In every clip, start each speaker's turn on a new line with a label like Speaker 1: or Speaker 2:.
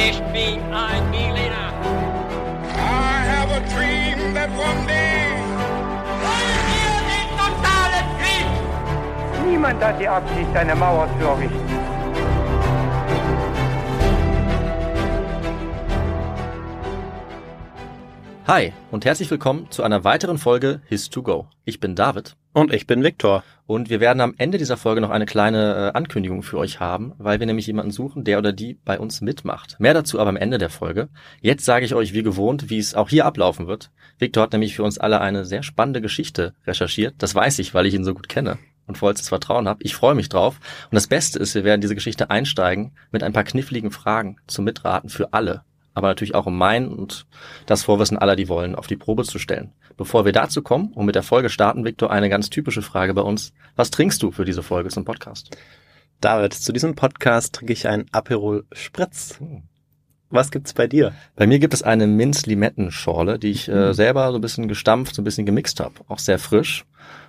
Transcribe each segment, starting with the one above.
Speaker 1: Ich bin ein Berliner.
Speaker 2: I have a dream that one day.
Speaker 1: Wollen wir den totalen Krieg?
Speaker 3: Niemand hat die Absicht, eine Mauer zu errichten.
Speaker 4: Hi und herzlich willkommen zu einer weiteren Folge His2Go. Ich bin David
Speaker 5: Und ich bin Viktor.
Speaker 4: und wir werden am Ende dieser Folge noch eine kleine äh, Ankündigung für euch haben, weil wir nämlich jemanden suchen, der oder die bei uns mitmacht. Mehr dazu aber am Ende der Folge. Jetzt sage ich euch wie gewohnt, wie es auch hier ablaufen wird. Viktor hat nämlich für uns alle eine sehr spannende Geschichte recherchiert. Das weiß ich, weil ich ihn so gut kenne und vollstes Vertrauen habe. Ich freue mich drauf. Und das Beste ist, wir werden diese Geschichte einsteigen mit ein paar kniffligen Fragen zum Mitraten für alle. Aber natürlich auch um mein und das Vorwissen aller, die wollen, auf die Probe zu stellen. Bevor wir dazu kommen und mit der Folge starten, Viktor, eine ganz typische Frage bei uns. Was trinkst du für diese Folge zum Podcast?
Speaker 5: David, zu diesem Podcast trinke ich einen Aperol Spritz. Was gibt's bei dir?
Speaker 4: Bei mir gibt es eine Minz-Limettenschorle, die ich
Speaker 5: Mhm.
Speaker 4: äh, selber so ein bisschen gestampft, so ein bisschen gemixt habe. Auch sehr frisch.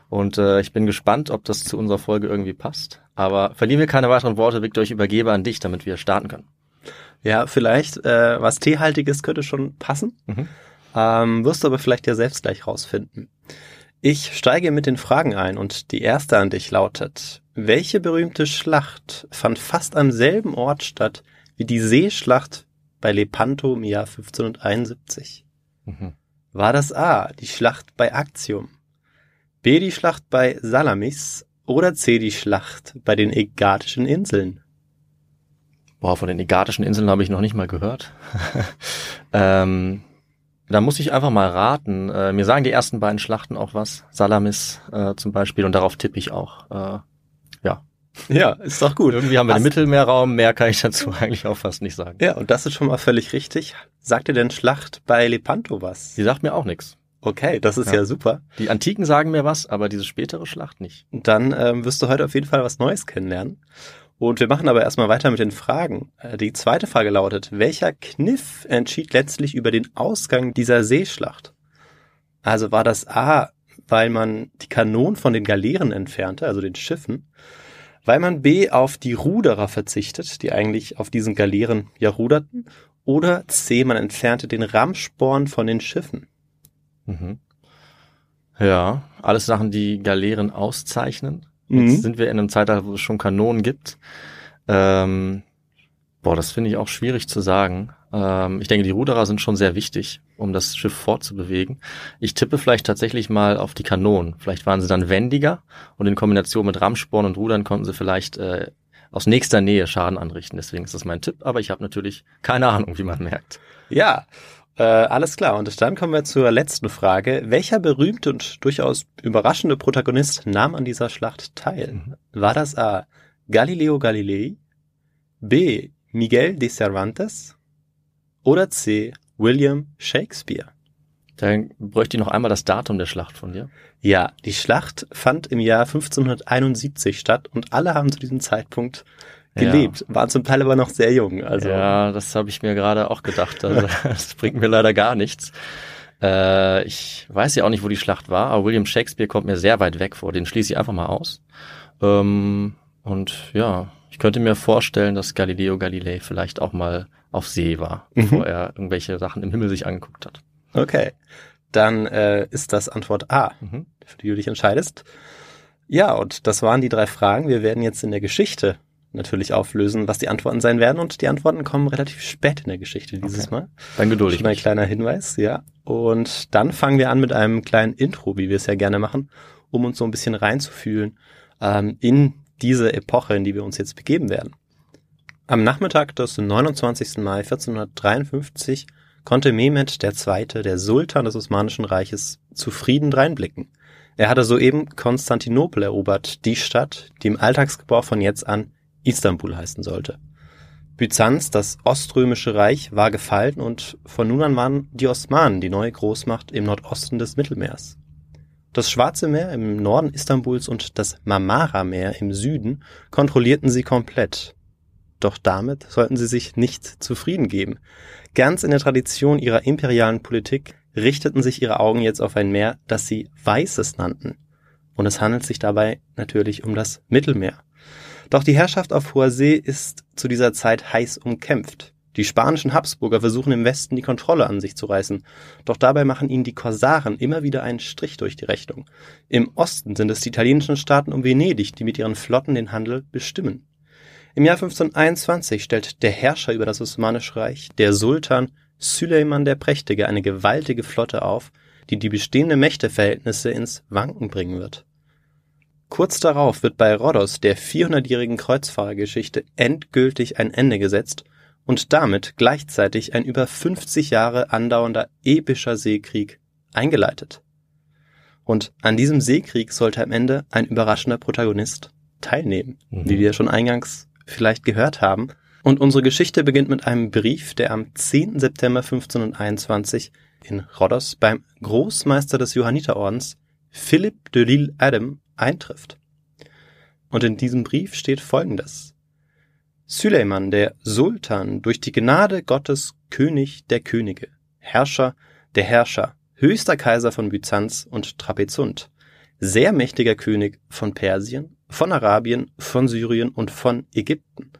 Speaker 4: Und äh, ich bin gespannt, ob das zu unserer Folge irgendwie passt. Aber verlieren wir keine weiteren Worte, Viktor, ich übergebe an dich, damit wir starten können.
Speaker 5: Ja, vielleicht äh, was Teehaltiges könnte schon passen.
Speaker 4: Mhm.
Speaker 5: Ähm, wirst du aber vielleicht ja selbst gleich rausfinden. Ich steige mit den Fragen ein und die erste an dich lautet, welche berühmte Schlacht fand fast am selben Ort statt wie die Seeschlacht bei Lepanto im Jahr 1571?
Speaker 4: Mhm.
Speaker 5: War das A, die Schlacht bei Actium, B, die Schlacht bei Salamis oder C, die Schlacht bei den Ägatischen Inseln?
Speaker 4: Boah, von den Ägatischen Inseln habe ich noch nicht mal gehört. ähm, da muss ich einfach mal raten. Äh, mir sagen die ersten beiden Schlachten auch was. Salamis äh, zum Beispiel und darauf tippe ich auch. Äh, ja,
Speaker 5: Ja, ist doch gut.
Speaker 4: irgendwie haben wir den
Speaker 5: Hast-
Speaker 4: Mittelmeerraum. Mehr kann ich dazu eigentlich auch fast nicht sagen.
Speaker 5: Ja, und das ist schon mal völlig richtig. Sagt dir denn Schlacht bei Lepanto was?
Speaker 4: Sie sagt mir auch nichts.
Speaker 5: Okay, das ist
Speaker 4: Ja.
Speaker 5: ja, super.
Speaker 4: Die Antiken sagen mir was, aber diese spätere Schlacht nicht.
Speaker 5: Dann ähm, wirst du heute auf jeden Fall was Neues kennenlernen. Und wir machen aber erstmal weiter mit den Fragen. Äh, Die zweite Frage lautet, welcher Kniff entschied letztlich über den Ausgang dieser Seeschlacht? Also war das A, weil man die Kanonen von den Galeeren entfernte, also den Schiffen, weil man B auf die Ruderer verzichtet, die eigentlich auf diesen Galeeren ja ruderten, oder C, man entfernte den Rammsporn von den Schiffen.
Speaker 4: Mhm. Ja, alles Sachen, die Galeeren auszeichnen.
Speaker 5: Mhm.
Speaker 4: Jetzt sind wir in einem Zeitalter, wo es schon Kanonen gibt. Ähm, boah, das finde ich auch schwierig zu sagen. Ähm, ich denke, die Ruderer sind schon sehr wichtig, um das Schiff fortzubewegen. Ich tippe vielleicht tatsächlich mal auf die Kanonen. Vielleicht waren sie dann wendiger und in Kombination mit Rammsporn und Rudern konnten sie vielleicht äh, aus nächster Nähe Schaden anrichten. Deswegen ist das mein Tipp, aber ich habe natürlich keine Ahnung, wie man merkt.
Speaker 5: Ja, äh, alles klar. Und dann kommen wir zur letzten Frage. Welcher berühmte und durchaus überraschende Protagonist nahm an dieser Schlacht teil? War das A. Galileo Galilei, B. Miguel de Cervantes oder C. William Shakespeare?
Speaker 4: Dann bräuchte ich noch einmal das Datum der Schlacht von dir.
Speaker 5: Ja, die Schlacht fand im Jahr 1571 statt und alle haben zu diesem Zeitpunkt gelebt, waren zum Teil aber noch sehr jung. Also
Speaker 4: Ja, das habe ich mir gerade auch gedacht. Also, das bringt mir leider gar nichts. Äh, ich weiß ja auch nicht, wo die Schlacht war, aber William Shakespeare kommt mir sehr weit weg vor. Den schließe ich einfach mal aus. Ähm, und ja, ich könnte mir vorstellen, dass Galileo Galilei vielleicht auch mal auf See war,
Speaker 5: Mhm.
Speaker 4: bevor er irgendwelche Sachen im Himmel sich angeguckt hat.
Speaker 5: Okay, dann äh, ist das Antwort A,
Speaker 4: Mhm.
Speaker 5: für die du dich entscheidest. Ja, und das waren die drei Fragen. Wir werden jetzt in der Geschichte natürlich auflösen, was die Antworten sein werden. Und die Antworten kommen relativ spät in der Geschichte dieses
Speaker 4: Okay.
Speaker 5: Mal.
Speaker 4: Dann geduldig.
Speaker 5: Schon ein kleiner Hinweis, ja. Und dann fangen wir an mit einem kleinen Intro, wie wir es ja gerne machen, um uns so ein bisschen reinzufühlen ähm, in diese Epoche, in die wir uns jetzt begeben werden. Am Nachmittag des 29. Mai 1453 konnte Mehmed II., der Sultan des Osmanischen Reiches, zufrieden dreinblicken. Er hatte soeben Konstantinopel erobert, die Stadt, die im Alltagsgebrauch von jetzt an Istanbul heißen sollte. Byzanz, das Oströmische Reich, war gefallen und von nun an waren die Osmanen die neue Großmacht im Nordosten des Mittelmeers. Das Schwarze Meer im Norden Istanbuls und das Marmara-Meer im Süden kontrollierten sie komplett. Doch damit sollten sie sich nicht zufrieden geben. Ganz in der Tradition ihrer imperialen Politik richteten sich ihre Augen jetzt auf ein Meer, das sie Weißes nannten. Und es handelt sich dabei natürlich um das Mittelmeer. Doch die Herrschaft auf hoher See ist zu dieser Zeit heiß umkämpft. Die spanischen Habsburger versuchen im Westen die Kontrolle an sich zu reißen, doch dabei machen ihnen die Korsaren immer wieder einen Strich durch die Rechnung. Im Osten sind es die italienischen Staaten um Venedig, die mit ihren Flotten den Handel bestimmen. Im Jahr 1521 stellt der Herrscher über das Osmanische Reich, der Sultan Süleyman der Prächtige, eine gewaltige Flotte auf, die die bestehenden Mächteverhältnisse ins Wanken bringen wird. Kurz darauf wird bei Rhodos der 400-jährigen Kreuzfahrergeschichte endgültig ein Ende gesetzt und damit gleichzeitig ein über 50 Jahre andauernder epischer Seekrieg eingeleitet. Und an diesem Seekrieg sollte am Ende ein überraschender Protagonist teilnehmen,
Speaker 4: Mhm.
Speaker 5: wie wir schon eingangs vielleicht gehört haben. Und unsere Geschichte beginnt mit einem Brief, der am 10. September 1521 in Rhodos beim Großmeister des Johanniterordens Philipp de Lille Adam eintrifft. Und in diesem Brief steht folgendes. Süleyman, der Sultan, durch die Gnade Gottes König der Könige, Herrscher der Herrscher, höchster Kaiser von Byzanz und Trapezunt, sehr mächtiger König von Persien, von Arabien, von Syrien und von Ägypten,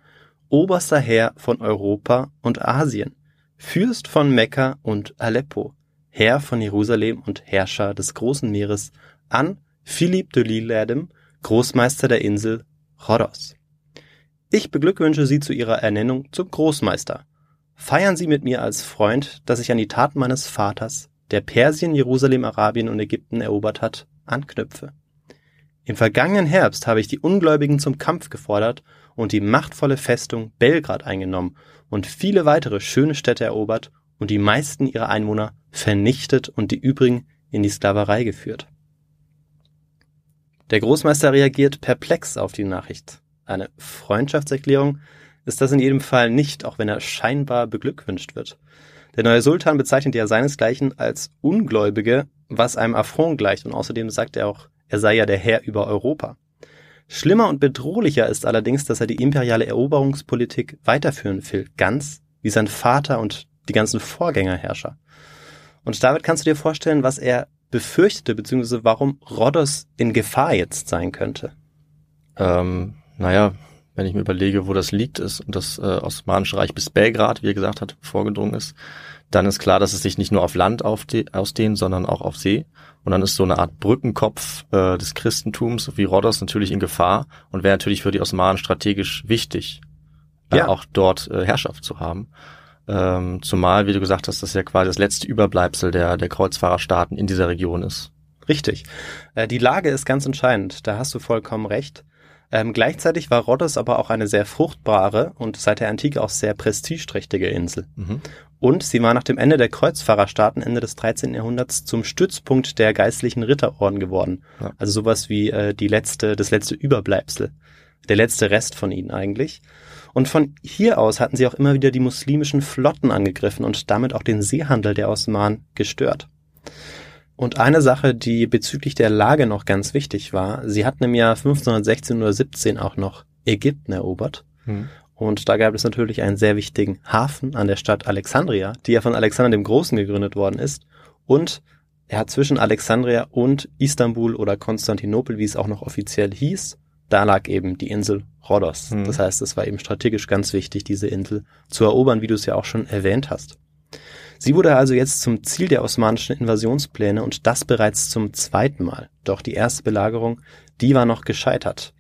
Speaker 5: oberster Herr von Europa und Asien, Fürst von Mekka und Aleppo, Herr von Jerusalem und Herrscher des großen Meeres, an Philipp de Lilladem, Großmeister der Insel Rhodos. Ich beglückwünsche Sie zu Ihrer Ernennung zum Großmeister. Feiern Sie mit mir als Freund, dass ich an die Taten meines Vaters, der Persien, Jerusalem, Arabien und Ägypten erobert hat, anknüpfe. Im vergangenen Herbst habe ich die Ungläubigen zum Kampf gefordert und die machtvolle Festung Belgrad eingenommen und viele weitere schöne Städte erobert und die meisten ihrer Einwohner vernichtet und die übrigen in die Sklaverei geführt. Der Großmeister reagiert perplex auf die Nachricht. Eine Freundschaftserklärung ist das in jedem Fall nicht, auch wenn er scheinbar beglückwünscht wird. Der neue Sultan bezeichnet ja seinesgleichen als Ungläubige, was einem Affront gleicht und außerdem sagt er auch, er sei ja der Herr über Europa. Schlimmer und bedrohlicher ist allerdings, dass er die imperiale Eroberungspolitik weiterführen will, ganz wie sein Vater und die ganzen Vorgängerherrscher. Und David, kannst du dir vorstellen, was er befürchtete, beziehungsweise warum Rhodos in Gefahr jetzt sein könnte?
Speaker 4: Ähm, naja, wenn ich mir überlege, wo das liegt ist und das äh, Osmanische Reich bis Belgrad, wie er gesagt hat, vorgedrungen ist, dann ist klar, dass es sich nicht nur auf Land ausdehnt, sondern auch auf See. Und dann ist so eine Art Brückenkopf äh, des Christentums wie Rhodos natürlich in Gefahr und wäre natürlich für die Osmanen strategisch wichtig, äh,
Speaker 5: Ja.
Speaker 4: auch dort äh, Herrschaft zu haben. Ähm, zumal, wie du gesagt hast, das ja quasi das letzte Überbleibsel der, der Kreuzfahrerstaaten in dieser Region ist.
Speaker 5: Richtig. Äh, die Lage ist ganz entscheidend, da hast du vollkommen recht. Ähm, gleichzeitig war Rhodos aber auch eine sehr fruchtbare und seit der Antike auch sehr prestigeträchtige Insel.
Speaker 4: Mhm.
Speaker 5: Und sie war nach dem Ende der Kreuzfahrerstaaten Ende des 13. Jahrhunderts zum Stützpunkt der geistlichen Ritterorden geworden.
Speaker 4: Ja.
Speaker 5: Also sowas wie äh, die letzte, das letzte Überbleibsel. Der letzte Rest von ihnen eigentlich. Und von hier aus hatten sie auch immer wieder die muslimischen Flotten angegriffen und damit auch den Seehandel der Osmanen gestört. Und eine Sache, die bezüglich der Lage noch ganz wichtig war, sie hatten im Jahr 1516 oder 17 auch noch Ägypten erobert.
Speaker 4: Mhm.
Speaker 5: Und da gab es natürlich einen sehr wichtigen Hafen an der Stadt Alexandria, die ja von Alexander dem Großen gegründet worden ist. Und er hat zwischen Alexandria und Istanbul oder Konstantinopel, wie es auch noch offiziell hieß, da lag eben die Insel Rhodos.
Speaker 4: Hm.
Speaker 5: Das heißt, es war eben strategisch ganz wichtig, diese Insel zu erobern, wie du es ja auch schon erwähnt hast. Sie wurde also jetzt zum Ziel der osmanischen Invasionspläne und das bereits zum zweiten Mal. Doch die erste Belagerung, die war noch gescheitert.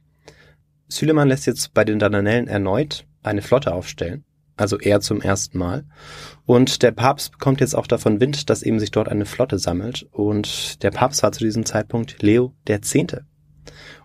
Speaker 5: Süleyman lässt jetzt bei den Dardanellen erneut eine Flotte aufstellen, also er zum ersten Mal. Und der Papst bekommt jetzt auch davon Wind, dass eben sich dort eine Flotte sammelt. Und der Papst war zu diesem Zeitpunkt Leo der Zehnte.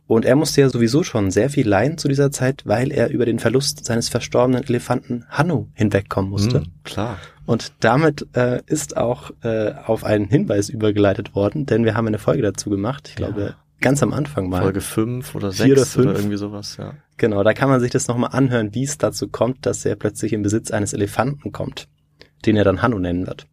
Speaker 5: Und er musste ja sowieso schon sehr viel leiden zu dieser Zeit, weil er über den Verlust seines verstorbenen Elefanten Hanno hinwegkommen musste.
Speaker 4: Mhm, klar.
Speaker 5: Und damit äh, ist auch äh, auf einen Hinweis übergeleitet worden, denn wir haben eine Folge dazu gemacht. Ich
Speaker 4: Ja.
Speaker 5: glaube, ganz am Anfang mal.
Speaker 4: Folge 5 oder
Speaker 5: Vier
Speaker 4: 6
Speaker 5: oder
Speaker 4: oder,
Speaker 5: fünf.
Speaker 4: irgendwie sowas, ja.
Speaker 5: Genau, da kann man sich das nochmal anhören, wie es dazu kommt, dass er plötzlich in Besitz eines Elefanten kommt, den er dann Hanno nennen wird.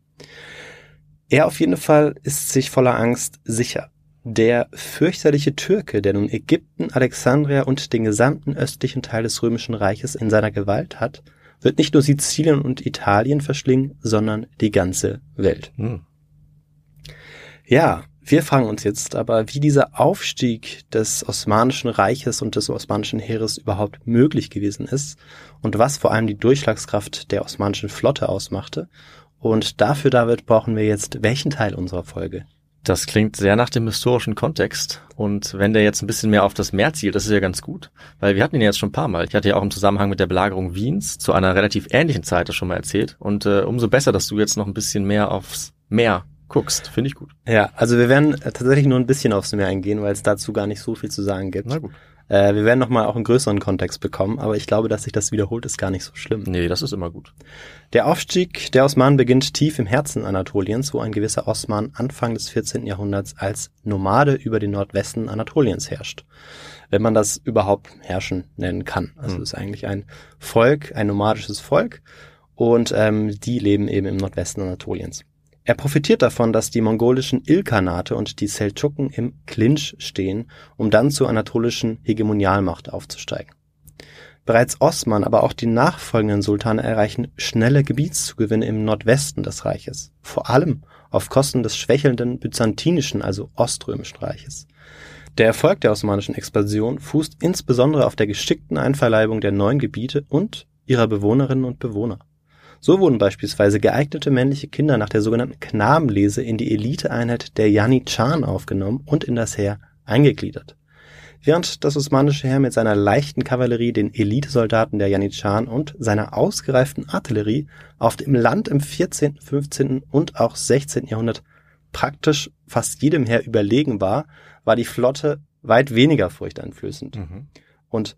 Speaker 5: Er auf jeden Fall ist sich voller Angst sicher. Der fürchterliche Türke, der nun Ägypten, Alexandria und den gesamten östlichen Teil des römischen Reiches in seiner Gewalt hat, wird nicht nur Sizilien und Italien verschlingen, sondern die ganze Welt.
Speaker 4: Hm.
Speaker 5: Ja, Wir fragen uns jetzt aber, wie dieser Aufstieg des Osmanischen Reiches und des Osmanischen Heeres überhaupt möglich gewesen ist und was vor allem die Durchschlagskraft der osmanischen Flotte ausmachte. Und dafür, David, brauchen wir jetzt welchen Teil unserer Folge?
Speaker 4: Das klingt sehr nach dem historischen Kontext. Und wenn der jetzt ein bisschen mehr auf das Meer zielt, das ist ja ganz gut. Weil wir hatten ihn jetzt schon ein paar Mal. Ich hatte ja auch im Zusammenhang mit der Belagerung Wiens zu einer relativ ähnlichen Zeit das schon mal erzählt. Und äh, umso besser, dass du jetzt noch ein bisschen mehr aufs Meer guckst. Finde ich gut.
Speaker 5: Ja, also wir werden tatsächlich nur ein bisschen aufs Meer eingehen, weil es dazu gar nicht so viel zu sagen gibt.
Speaker 4: Na gut.
Speaker 5: Äh, wir werden nochmal auch einen größeren Kontext bekommen, aber ich glaube, dass sich das wiederholt, ist gar nicht so schlimm.
Speaker 4: Nee, das ist immer gut.
Speaker 5: Der Aufstieg der Osmanen beginnt tief im Herzen Anatoliens, wo ein gewisser Osman Anfang des 14. Jahrhunderts als Nomade über den Nordwesten Anatoliens herrscht. Wenn man das überhaupt herrschen nennen kann. Also
Speaker 4: Hm.
Speaker 5: es ist eigentlich ein Volk, ein nomadisches Volk und ähm, die leben eben im Nordwesten Anatoliens. Er profitiert davon, dass die mongolischen Ilkhanate und die Seldschuken im Clinch stehen, um dann zur anatolischen Hegemonialmacht aufzusteigen. Bereits Osman, aber auch die nachfolgenden Sultane erreichen schnelle Gebietszugewinne im Nordwesten des Reiches, vor allem auf Kosten des schwächelnden byzantinischen, also oströmischen Reiches. Der Erfolg der osmanischen Expansion fußt insbesondere auf der geschickten Einverleibung der neuen Gebiete und ihrer Bewohnerinnen und Bewohner. So wurden beispielsweise geeignete männliche Kinder nach der sogenannten Knabenlese in die Eliteeinheit der Janitscharen aufgenommen und in das Heer eingegliedert. Während das osmanische Heer mit seiner leichten Kavallerie den Elitesoldaten der Janitscharen und seiner ausgereiften Artillerie auf dem Land im 14., 15. und auch 16. Jahrhundert praktisch fast jedem Heer überlegen war, war die Flotte weit weniger furchteinflößend.
Speaker 4: Mhm.
Speaker 5: Und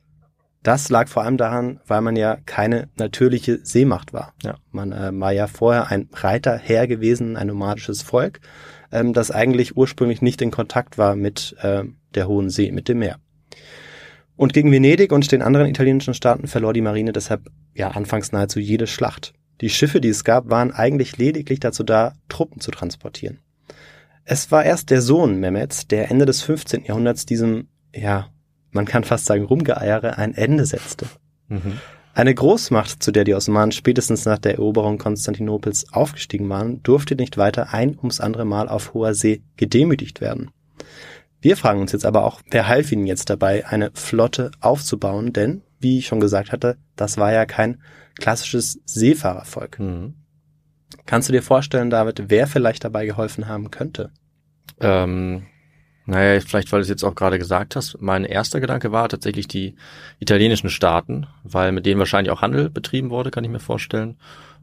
Speaker 5: das lag vor allem daran, weil man ja keine natürliche Seemacht war.
Speaker 4: Ja.
Speaker 5: Man äh, war ja vorher ein Reiterheer gewesen, ein nomadisches Volk, ähm, das eigentlich ursprünglich nicht in Kontakt war mit äh, der Hohen See, mit dem Meer. Und gegen Venedig und den anderen italienischen Staaten verlor die Marine deshalb ja anfangs nahezu jede Schlacht. Die Schiffe, die es gab, waren eigentlich lediglich dazu da, Truppen zu transportieren. Es war erst der Sohn Mehmeds, der Ende des 15. Jahrhunderts diesem, ja, man kann fast sagen, Rumgeeiere ein Ende setzte.
Speaker 4: Mhm.
Speaker 5: Eine Großmacht, zu der die Osmanen spätestens nach der Eroberung Konstantinopels aufgestiegen waren, durfte nicht weiter ein ums andere Mal auf hoher See gedemütigt werden. Wir fragen uns jetzt aber auch, wer half ihnen jetzt dabei, eine Flotte aufzubauen, denn, wie ich schon gesagt hatte, das war ja kein klassisches Seefahrervolk.
Speaker 4: Mhm.
Speaker 5: Kannst du dir vorstellen, David, wer vielleicht dabei geholfen haben könnte?
Speaker 4: Ähm, naja, vielleicht, weil du es jetzt auch gerade gesagt hast, mein erster Gedanke war tatsächlich die italienischen Staaten, weil mit denen wahrscheinlich auch Handel betrieben wurde, kann ich mir vorstellen.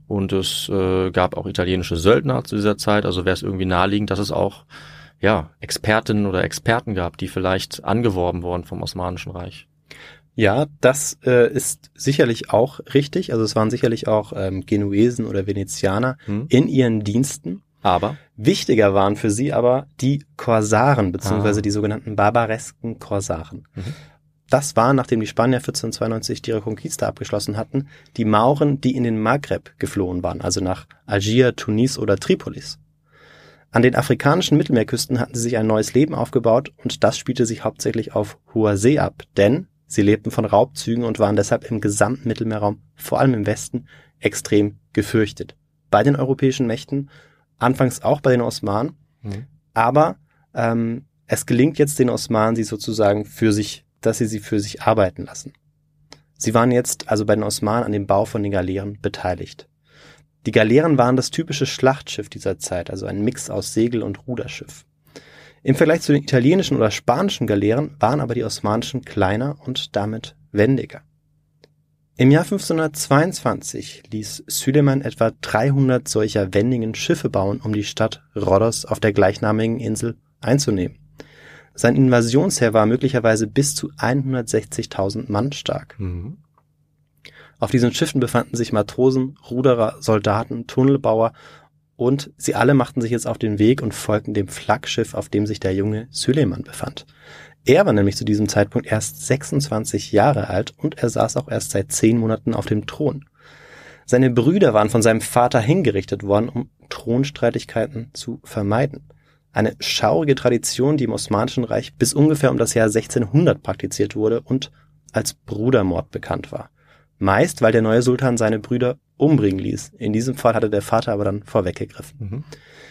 Speaker 4: Und es äh, gab auch italienische Söldner zu dieser Zeit, also wäre es irgendwie naheliegend, dass es auch ja, Expertinnen oder Experten gab, die vielleicht angeworben wurden vom Osmanischen Reich.
Speaker 5: Ja, das äh, ist sicherlich auch richtig. Also es waren sicherlich auch ähm, Genuesen oder Venezianer
Speaker 4: Hm?
Speaker 5: in ihren Diensten.
Speaker 4: Aber
Speaker 5: Wichtiger waren für sie aber die Korsaren, beziehungsweise
Speaker 4: Ah.
Speaker 5: die sogenannten barbaresken Korsaren.
Speaker 4: Mhm.
Speaker 5: Das war, nachdem die Spanier 1492 die Reconquista abgeschlossen hatten, die Mauren, die in den Maghreb geflohen waren, also nach Algier, Tunis oder Tripolis. An den afrikanischen Mittelmeerküsten hatten sie sich ein neues Leben aufgebaut und das spielte sich hauptsächlich auf hoher See ab, denn sie lebten von Raubzügen und waren deshalb im gesamten Mittelmeerraum, vor allem im Westen, extrem gefürchtet. Bei den europäischen Mächten, anfangs auch bei den Osmanen,
Speaker 4: Mhm.
Speaker 5: aber ähm, es gelingt jetzt den Osmanen, sie sozusagen für sich, dass sie sie für sich arbeiten lassen. Sie waren jetzt also bei den Osmanen an dem Bau von den Galeeren beteiligt. Die Galeeren waren das typische Schlachtschiff dieser Zeit, also ein Mix aus Segel- und Ruderschiff. Im Vergleich zu den italienischen oder spanischen Galeeren waren aber die osmanischen kleiner und damit wendiger. Im Jahr 1522 ließ Süleyman etwa 300 solcher wendigen Schiffe bauen, um die Stadt Rhodos auf der gleichnamigen Insel einzunehmen. Sein Invasionsheer war möglicherweise bis zu 160.000 Mann stark.
Speaker 4: Mhm.
Speaker 5: Auf diesen Schiffen befanden sich Matrosen, Ruderer, Soldaten, Tunnelbauer und sie alle machten sich jetzt auf den Weg und folgten dem Flaggschiff, auf dem sich der junge Süleyman befand. Er war nämlich zu diesem Zeitpunkt erst 26 Jahre alt und er saß auch erst seit zehn Monaten auf dem Thron. Seine Brüder waren von seinem Vater hingerichtet worden, um Thronstreitigkeiten zu vermeiden. Eine schaurige Tradition, die im Osmanischen Reich bis ungefähr um das Jahr 1600 praktiziert wurde und als Brudermord bekannt war. Meist, weil der neue Sultan seine Brüder umbringen ließ. In diesem Fall hatte der Vater aber dann vorweggegriffen.
Speaker 4: Mhm.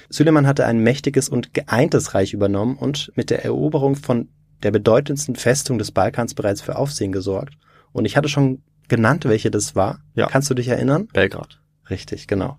Speaker 5: Süleyman hatte ein mächtiges und geeintes Reich übernommen und mit der Eroberung von der bedeutendsten Festung des Balkans bereits für Aufsehen gesorgt. Und ich hatte schon genannt, welche das war.
Speaker 4: Ja.
Speaker 5: Kannst du dich erinnern?
Speaker 4: Belgrad.
Speaker 5: Richtig, genau.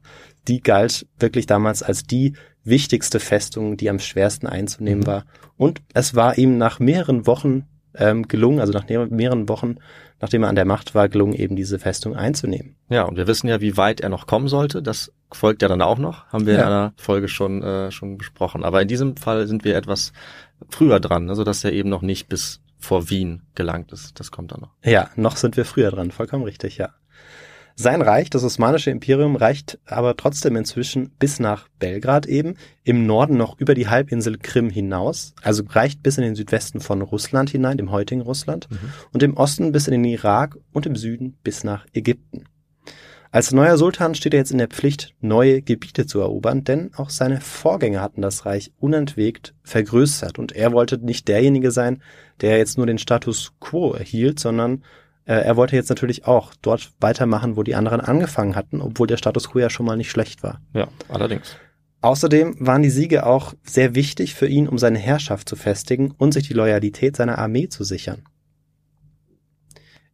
Speaker 5: Die galt wirklich damals als die wichtigste Festung, die am schwersten einzunehmen
Speaker 4: Mhm.
Speaker 5: war. Und es war ihm nach mehreren Wochen ähm, gelungen, also nach mehr- mehreren Wochen, nachdem er an der Macht war, gelungen, eben diese Festung einzunehmen.
Speaker 4: Ja, und wir wissen ja, wie weit er noch kommen sollte. Das folgt ja dann auch noch. Haben wir in
Speaker 5: Ja.
Speaker 4: einer Folge schon, äh, schon besprochen. Aber in diesem Fall sind wir etwas früher dran, ne, sodass er eben noch nicht bis vor Wien gelangt ist. Das kommt dann noch.
Speaker 5: Ja, noch sind wir früher dran, vollkommen richtig, ja. Sein Reich, das Osmanische Imperium, reicht aber trotzdem inzwischen bis nach Belgrad eben, im Norden noch über die Halbinsel Krim hinaus, also reicht bis in den Südwesten von Russland hinein, dem heutigen Russland, und im Osten bis in den Irak und im Süden bis nach Ägypten. Als neuer Sultan steht er jetzt in der Pflicht, neue Gebiete zu erobern, denn auch seine Vorgänger hatten das Reich unentwegt vergrößert und er wollte nicht derjenige sein, der jetzt nur den Status quo erhielt, sondern äh, er wollte jetzt natürlich auch dort weitermachen, wo die anderen angefangen hatten, obwohl der Status quo ja schon mal nicht schlecht war.
Speaker 4: Ja, allerdings.
Speaker 5: Außerdem waren die Siege auch sehr wichtig für ihn, um seine Herrschaft zu festigen und sich die Loyalität seiner Armee zu sichern.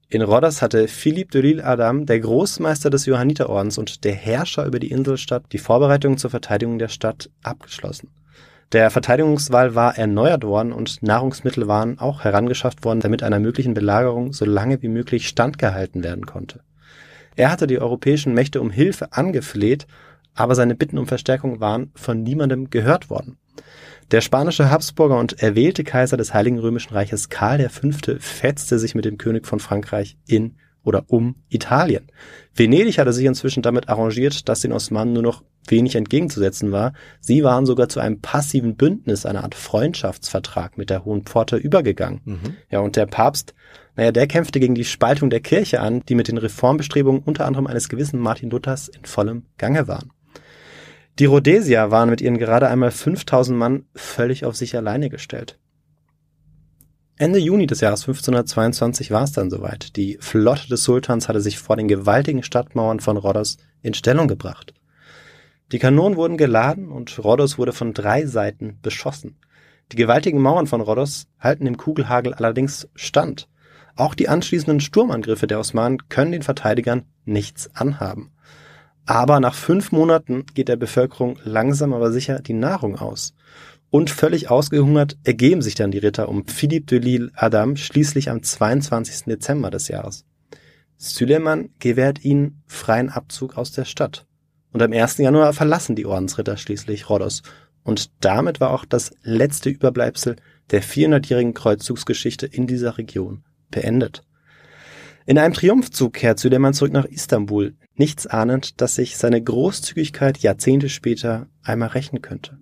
Speaker 5: In Rhodos hatte Philipp de Lille Adam, der Großmeister des Johanniterordens und der Herrscher über die Inselstadt, die Vorbereitungen zur Verteidigung der Stadt abgeschlossen. Der Verteidigungswall war erneuert worden und Nahrungsmittel waren auch herangeschafft worden, damit einer möglichen Belagerung so lange wie möglich standgehalten werden konnte. Er hatte die europäischen Mächte um Hilfe angefleht, aber seine Bitten um Verstärkung waren von niemandem gehört worden. Der spanische Habsburger und erwählte Kaiser des Heiligen Römischen Reiches Karl V. fetzte sich mit dem König von Frankreich in oder um Italien. Venedig hatte sich inzwischen damit arrangiert, dass den Osmanen nur noch wenig entgegenzusetzen war. Sie waren sogar zu einem passiven Bündnis, einer Art Freundschaftsvertrag mit der Hohen Pforte übergegangen.
Speaker 4: Mhm.
Speaker 5: Ja, und der Papst, naja, der kämpfte gegen die Spaltung der Kirche an, die mit den Reformbestrebungen unter anderem eines gewissen Martin Luthers in vollem Gange waren. Die Rhodesier waren mit ihren gerade einmal 5000 Mann völlig auf sich alleine gestellt. Ende Juni des Jahres 1522 war es dann soweit. Die Flotte des Sultans hatte sich vor den gewaltigen Stadtmauern von Rhodos in Stellung gebracht. Die Kanonen wurden geladen und Rhodos wurde von drei Seiten beschossen. Die gewaltigen Mauern von Rhodos halten dem Kugelhagel allerdings stand. Auch die anschließenden Sturmangriffe der Osmanen können den Verteidigern nichts anhaben. Aber nach fünf Monaten geht der Bevölkerung langsam aber sicher die Nahrung aus. Und völlig ausgehungert ergeben sich dann die Ritter um Philippe de Lille Adam schließlich am 22. Dezember des Jahres. Süleyman gewährt ihnen freien Abzug aus der Stadt. Und am 1. Januar verlassen die Ordensritter schließlich Rhodos. Und damit war auch das letzte Überbleibsel der 400-jährigen Kreuzzugsgeschichte in dieser Region beendet. In einem Triumphzug kehrt Süleyman zurück nach Istanbul, nichts ahnend, dass sich seine Großzügigkeit Jahrzehnte später einmal rächen könnte.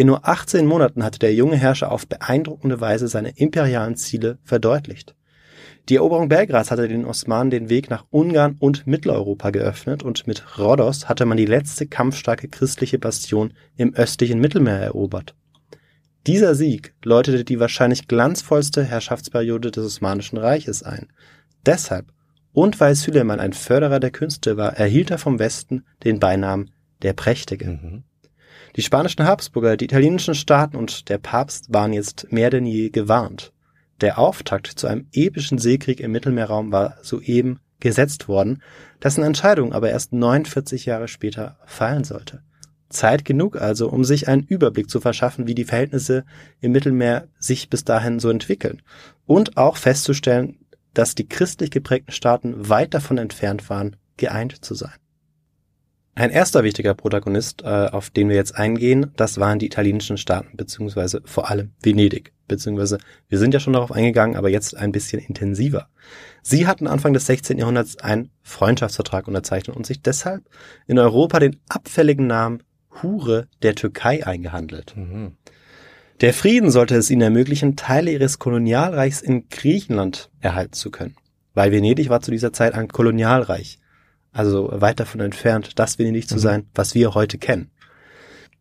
Speaker 5: In nur 18 Monaten hatte der junge Herrscher auf beeindruckende Weise seine imperialen Ziele verdeutlicht. Die Eroberung Belgrads hatte den Osmanen den Weg nach Ungarn und Mitteleuropa geöffnet und mit Rhodos hatte man die letzte kampfstarke christliche Bastion im östlichen Mittelmeer erobert. Dieser Sieg läutete die wahrscheinlich glanzvollste Herrschaftsperiode des Osmanischen Reiches ein. Deshalb und weil Süleyman ein Förderer der Künste war, erhielt er vom Westen den Beinamen der Prächtige.
Speaker 4: Mhm.
Speaker 5: Die spanischen Habsburger, die italienischen Staaten und der Papst waren jetzt mehr denn je gewarnt. Der Auftakt zu einem epischen Seekrieg im Mittelmeerraum war soeben gesetzt worden, dessen Entscheidung aber erst 49 Jahre später fallen sollte. Zeit genug also, um sich einen Überblick zu verschaffen, wie die Verhältnisse im Mittelmeer sich bis dahin so entwickeln und auch festzustellen, dass die christlich geprägten Staaten weit davon entfernt waren, geeint zu sein. Ein erster wichtiger Protagonist, äh, auf den wir jetzt eingehen, das waren die italienischen Staaten, beziehungsweise vor allem Venedig, beziehungsweise wir sind ja schon darauf eingegangen, aber jetzt ein bisschen intensiver. Sie hatten Anfang des 16. Jahrhunderts einen Freundschaftsvertrag unterzeichnet und sich deshalb in Europa den abfälligen Namen Hure der Türkei eingehandelt.
Speaker 4: Mhm.
Speaker 5: Der Frieden sollte es ihnen ermöglichen, Teile ihres Kolonialreichs in Griechenland erhalten zu können. Weil Venedig war zu dieser Zeit ein Kolonialreich. Also weit davon entfernt, das Venedig zu
Speaker 4: Mhm.
Speaker 5: sein, was wir heute kennen.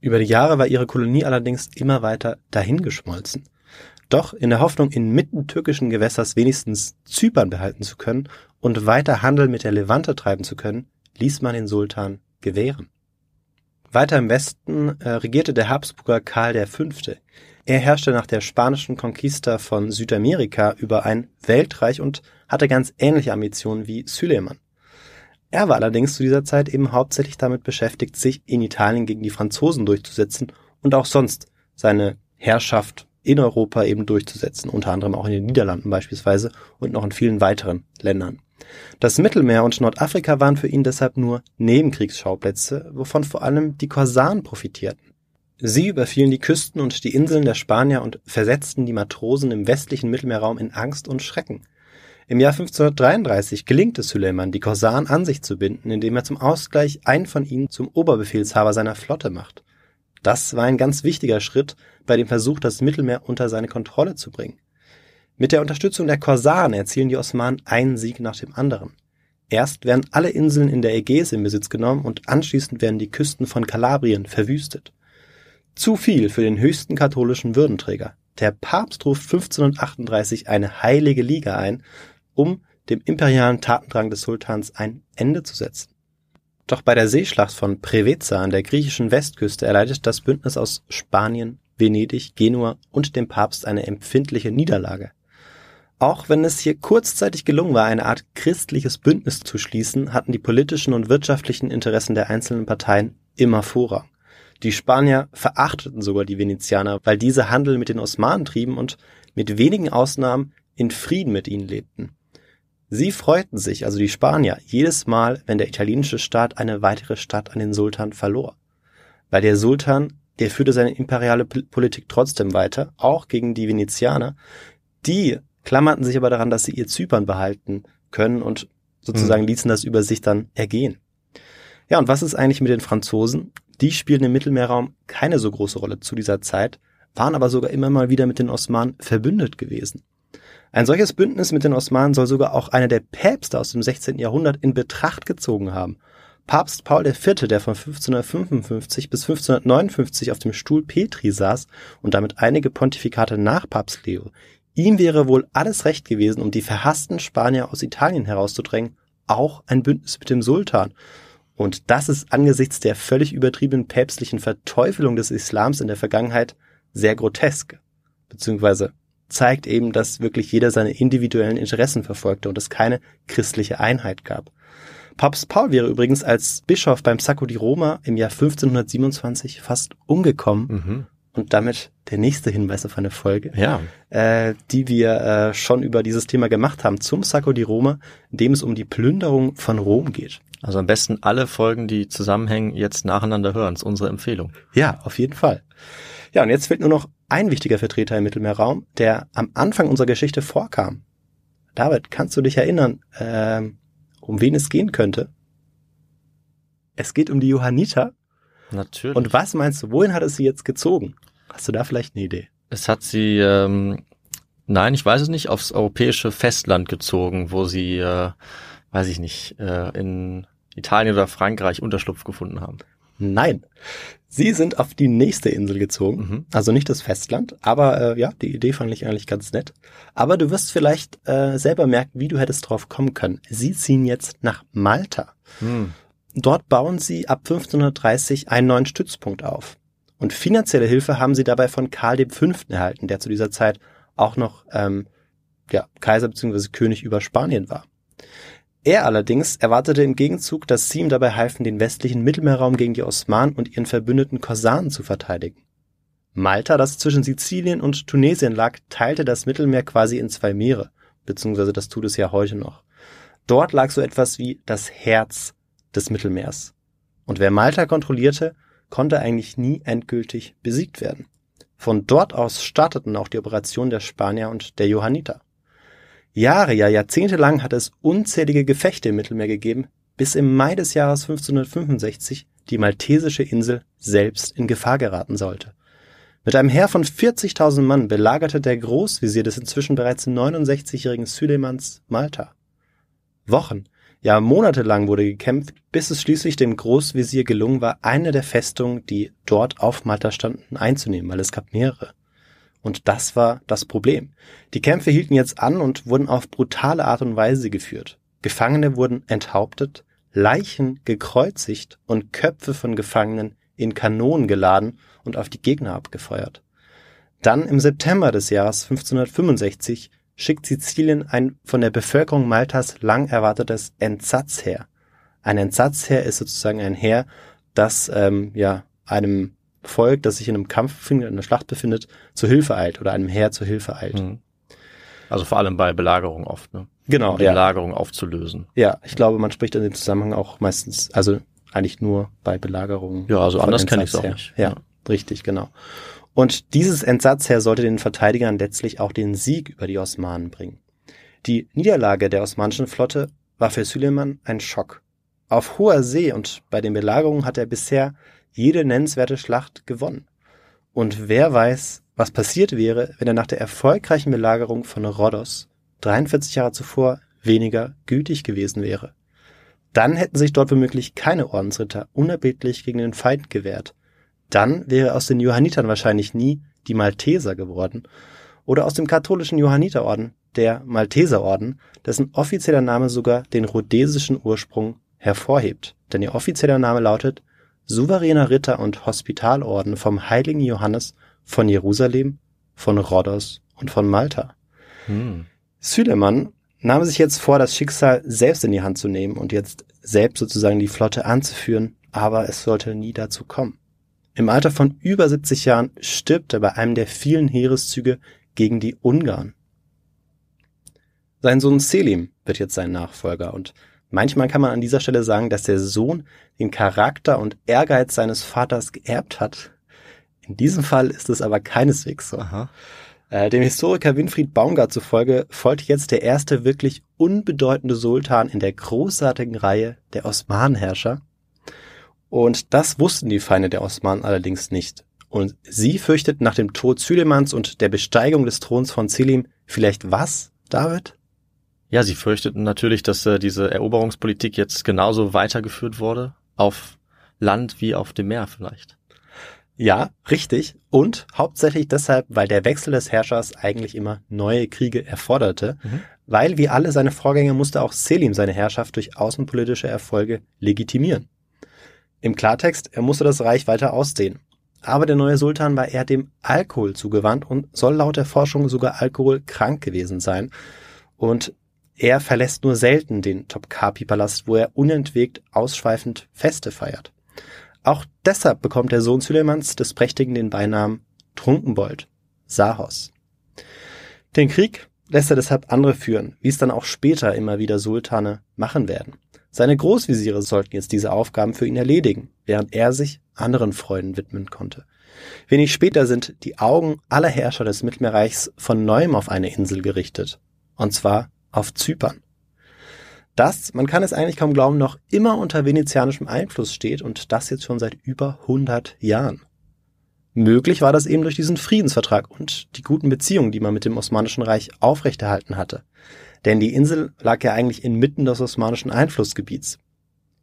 Speaker 5: Über die Jahre war ihre Kolonie allerdings immer weiter dahingeschmolzen. Doch in der Hoffnung, inmitten türkischen Gewässers wenigstens Zypern behalten zu können und weiter Handel mit der Levante treiben zu können, ließ man den Sultan gewähren. Weiter im Westen äh, regierte der Habsburger Karl V. Er herrschte nach der spanischen Conquista von Südamerika über ein Weltreich und hatte ganz ähnliche Ambitionen wie Süleyman. Er war allerdings zu dieser Zeit eben hauptsächlich damit beschäftigt, sich in Italien gegen die Franzosen durchzusetzen und auch sonst seine Herrschaft in Europa eben durchzusetzen, unter anderem auch in den Niederlanden beispielsweise und noch in vielen weiteren Ländern. Das Mittelmeer und Nordafrika waren für ihn deshalb nur Nebenkriegsschauplätze, wovon vor allem die Korsaren profitierten. Sie überfielen die Küsten und die Inseln der Spanier und versetzten die Matrosen im westlichen Mittelmeerraum in Angst und Schrecken. Im Jahr 1533 gelingt es Süleyman, die Korsaren an sich zu binden, indem er zum Ausgleich einen von ihnen zum Oberbefehlshaber seiner Flotte macht. Das war ein ganz wichtiger Schritt bei dem Versuch, das Mittelmeer unter seine Kontrolle zu bringen. Mit der Unterstützung der Korsaren erzielen die Osmanen einen Sieg nach dem anderen. Erst werden alle Inseln in der Ägäis in Besitz genommen und anschließend werden die Küsten von Kalabrien verwüstet. Zu viel für den höchsten katholischen Würdenträger. Der Papst ruft 1538 eine heilige Liga ein, um dem imperialen Tatendrang des Sultans ein Ende zu setzen. Doch bei der Seeschlacht von Preveza an der griechischen Westküste erleidet das Bündnis aus Spanien, Venedig, Genua und dem Papst eine empfindliche Niederlage. Auch wenn es hier kurzzeitig gelungen war, eine Art christliches Bündnis zu schließen, hatten die politischen und wirtschaftlichen Interessen der einzelnen Parteien immer Vorrang. Die Spanier verachteten sogar die Venezianer, weil diese Handel mit den Osmanen trieben und mit wenigen Ausnahmen in Frieden mit ihnen lebten. Sie freuten sich, also die Spanier, jedes Mal, wenn der italienische Staat eine weitere Stadt an den Sultan verlor. Weil der Sultan, der führte seine imperiale Politik trotzdem weiter, auch gegen die Venezianer, die klammerten sich aber daran, dass sie ihr Zypern behalten können und sozusagen mhm. ließen das über sich dann ergehen. Ja, und was ist eigentlich mit den Franzosen? Die spielen im Mittelmeerraum keine so große Rolle zu dieser Zeit, waren aber sogar immer mal wieder mit den Osmanen verbündet gewesen. Ein solches Bündnis mit den Osmanen soll sogar auch einer der Päpste aus dem 16. Jahrhundert in Betracht gezogen haben. Papst Paul IV., der von 1555 bis 1559 auf dem Stuhl Petri saß und damit einige Pontifikate nach Papst Leo, Ihm wäre wohl alles recht gewesen, um die verhassten Spanier aus Italien herauszudrängen, auch ein Bündnis mit dem Sultan. Und das ist angesichts der völlig übertriebenen päpstlichen Verteufelung des Islams in der Vergangenheit sehr grotesk. Beziehungsweise zeigt eben, dass wirklich jeder seine individuellen Interessen verfolgte und es keine christliche Einheit gab. Papst Paul wäre übrigens als Bischof beim Sacco di Roma im Jahr 1527 fast umgekommen, mhm und damit der nächste Hinweis auf eine Folge,
Speaker 4: ja.
Speaker 5: äh, die wir äh, schon über dieses Thema gemacht haben, zum Sacco di Roma, in dem es um die Plünderung von Rom geht.
Speaker 4: Also am besten alle Folgen, die zusammenhängen, jetzt nacheinander hören. Das ist unsere Empfehlung.
Speaker 5: Ja, auf jeden Fall. Ja, und jetzt fehlt nur noch ein wichtiger Vertreter im Mittelmeerraum, der am Anfang unserer Geschichte vorkam. David, kannst du dich erinnern, äh, um wen es gehen könnte? Es geht um die Johanniter
Speaker 4: Natürlich.
Speaker 5: Und was meinst du, wohin hat es sie jetzt gezogen? Hast du da vielleicht eine Idee?
Speaker 4: Es hat sie, ähm, nein, ich weiß es nicht, aufs europäische Festland gezogen, wo sie, äh, weiß ich nicht, äh, in Italien oder Frankreich Unterschlupf gefunden haben.
Speaker 5: Nein, sie sind auf die nächste Insel gezogen, mhm. also nicht das Festland, aber äh, ja, die Idee fand ich eigentlich ganz nett. Aber du wirst vielleicht äh, selber merken, wie du hättest drauf kommen können. Sie ziehen jetzt nach Malta. Mhm. Dort bauen sie ab 1530 einen neuen Stützpunkt auf. Und finanzielle Hilfe haben sie dabei von Karl V. erhalten, der zu dieser Zeit auch noch ähm, ja, Kaiser bzw. König über Spanien war. Er allerdings erwartete im Gegenzug, dass sie ihm dabei halfen, den westlichen Mittelmeerraum gegen die Osmanen und ihren verbündeten Korsaren zu verteidigen. Malta, das zwischen Sizilien und Tunesien lag, teilte das Mittelmeer quasi in zwei Meere, beziehungsweise das tut es ja heute noch. Dort lag so etwas wie das Herz des Mittelmeers. Und wer Malta kontrollierte, konnte eigentlich nie endgültig besiegt werden. Von dort aus starteten auch die Operationen der Spanier und der Johanniter. Jahre, ja Jahrzehnte lang hat es unzählige Gefechte im Mittelmeer gegeben, bis im Mai des Jahres 1565 die maltesische Insel selbst in Gefahr geraten sollte. Mit einem Heer von 40.000 Mann belagerte der Großvisier des inzwischen bereits 69-jährigen Süleymans Malta. Wochen, ja, monatelang wurde gekämpft, bis es schließlich dem Großvisier gelungen war, eine der Festungen, die dort auf Malta standen, einzunehmen, weil es gab mehrere. Und das war das Problem. Die Kämpfe hielten jetzt an und wurden auf brutale Art und Weise geführt. Gefangene wurden enthauptet, Leichen gekreuzigt und Köpfe von Gefangenen in Kanonen geladen und auf die Gegner abgefeuert. Dann im September des Jahres 1565 schickt Sizilien ein von der Bevölkerung Maltas lang erwartetes Entsatzheer. Ein Entsatzheer ist sozusagen ein Heer, das ähm, ja einem Volk, das sich in einem Kampf befindet, in einer Schlacht befindet, zu Hilfe eilt oder einem Heer zu Hilfe eilt.
Speaker 4: Mhm. Also vor allem bei Belagerung oft, ne?
Speaker 5: Genau,
Speaker 4: Um die
Speaker 5: ja.
Speaker 4: Belagerung aufzulösen.
Speaker 5: Ja, ich glaube, man spricht in dem Zusammenhang auch meistens, also eigentlich nur bei Belagerungen.
Speaker 4: Ja, also anders kenne ich es auch nicht.
Speaker 5: Ja, richtig, genau. Und dieses Entsatzheer sollte den Verteidigern letztlich auch den Sieg über die Osmanen bringen. Die Niederlage der osmanischen Flotte war für Süleyman ein Schock. Auf hoher See und bei den Belagerungen hat er bisher jede nennenswerte Schlacht gewonnen. Und wer weiß, was passiert wäre, wenn er nach der erfolgreichen Belagerung von Rhodos 43 Jahre zuvor weniger gütig gewesen wäre. Dann hätten sich dort womöglich keine Ordensritter unerbittlich gegen den Feind gewehrt. Dann wäre aus den Johannitern wahrscheinlich nie die Malteser geworden oder aus dem katholischen Johanniterorden der Malteserorden, dessen offizieller Name sogar den rhodesischen Ursprung hervorhebt. Denn ihr offizieller Name lautet Souveräner Ritter und Hospitalorden vom heiligen Johannes von Jerusalem, von Rhodos und von Malta.
Speaker 4: Hm.
Speaker 5: Süleyman nahm sich jetzt vor, das Schicksal selbst in die Hand zu nehmen und jetzt selbst sozusagen die Flotte anzuführen, aber es sollte nie dazu kommen. Im Alter von über 70 Jahren stirbt er bei einem der vielen Heereszüge gegen die Ungarn. Sein Sohn Selim wird jetzt sein Nachfolger und manchmal kann man an dieser Stelle sagen, dass der Sohn den Charakter und Ehrgeiz seines Vaters geerbt hat. In diesem Fall ist es aber keineswegs so. Äh, dem Historiker Winfried Baumgart zufolge folgt jetzt der erste wirklich unbedeutende Sultan in der großartigen Reihe der Osmanenherrscher. Und das wussten die Feinde der Osmanen allerdings nicht. Und sie fürchteten nach dem Tod Süleymans und der Besteigung des Throns von Selim vielleicht was, David?
Speaker 4: Ja, sie fürchteten natürlich, dass äh, diese Eroberungspolitik jetzt genauso weitergeführt wurde, auf Land wie auf dem Meer vielleicht.
Speaker 5: Ja, richtig. Und hauptsächlich deshalb, weil der Wechsel des Herrschers eigentlich immer neue Kriege erforderte,
Speaker 4: Mhm.
Speaker 5: weil wie alle seine Vorgänger musste auch Selim seine Herrschaft durch außenpolitische Erfolge legitimieren. Im Klartext, er musste das Reich weiter ausdehnen. Aber der neue Sultan war eher dem Alkohol zugewandt und soll laut der Forschung sogar alkoholkrank gewesen sein. Und er verlässt nur selten den Topkapi-Palast, wo er unentwegt ausschweifend Feste feiert. Auch deshalb bekommt der Sohn Süleymans des Prächtigen den Beinamen Trunkenbold, Sahos. Den Krieg lässt er deshalb andere führen, wie es dann auch später immer wieder Sultane machen werden. Seine Großvisiere sollten jetzt diese Aufgaben für ihn erledigen, während er sich anderen Freuden widmen konnte. Wenig später sind die Augen aller Herrscher des Mittelmeerreichs von neuem auf eine Insel gerichtet, und zwar auf Zypern. Das, man kann es eigentlich kaum glauben, noch immer unter venezianischem Einfluss steht und das jetzt schon seit über 100 Jahren. Möglich war das eben durch diesen Friedensvertrag und die guten Beziehungen, die man mit dem Osmanischen Reich aufrechterhalten hatte. Denn die Insel lag ja eigentlich inmitten des osmanischen Einflussgebiets.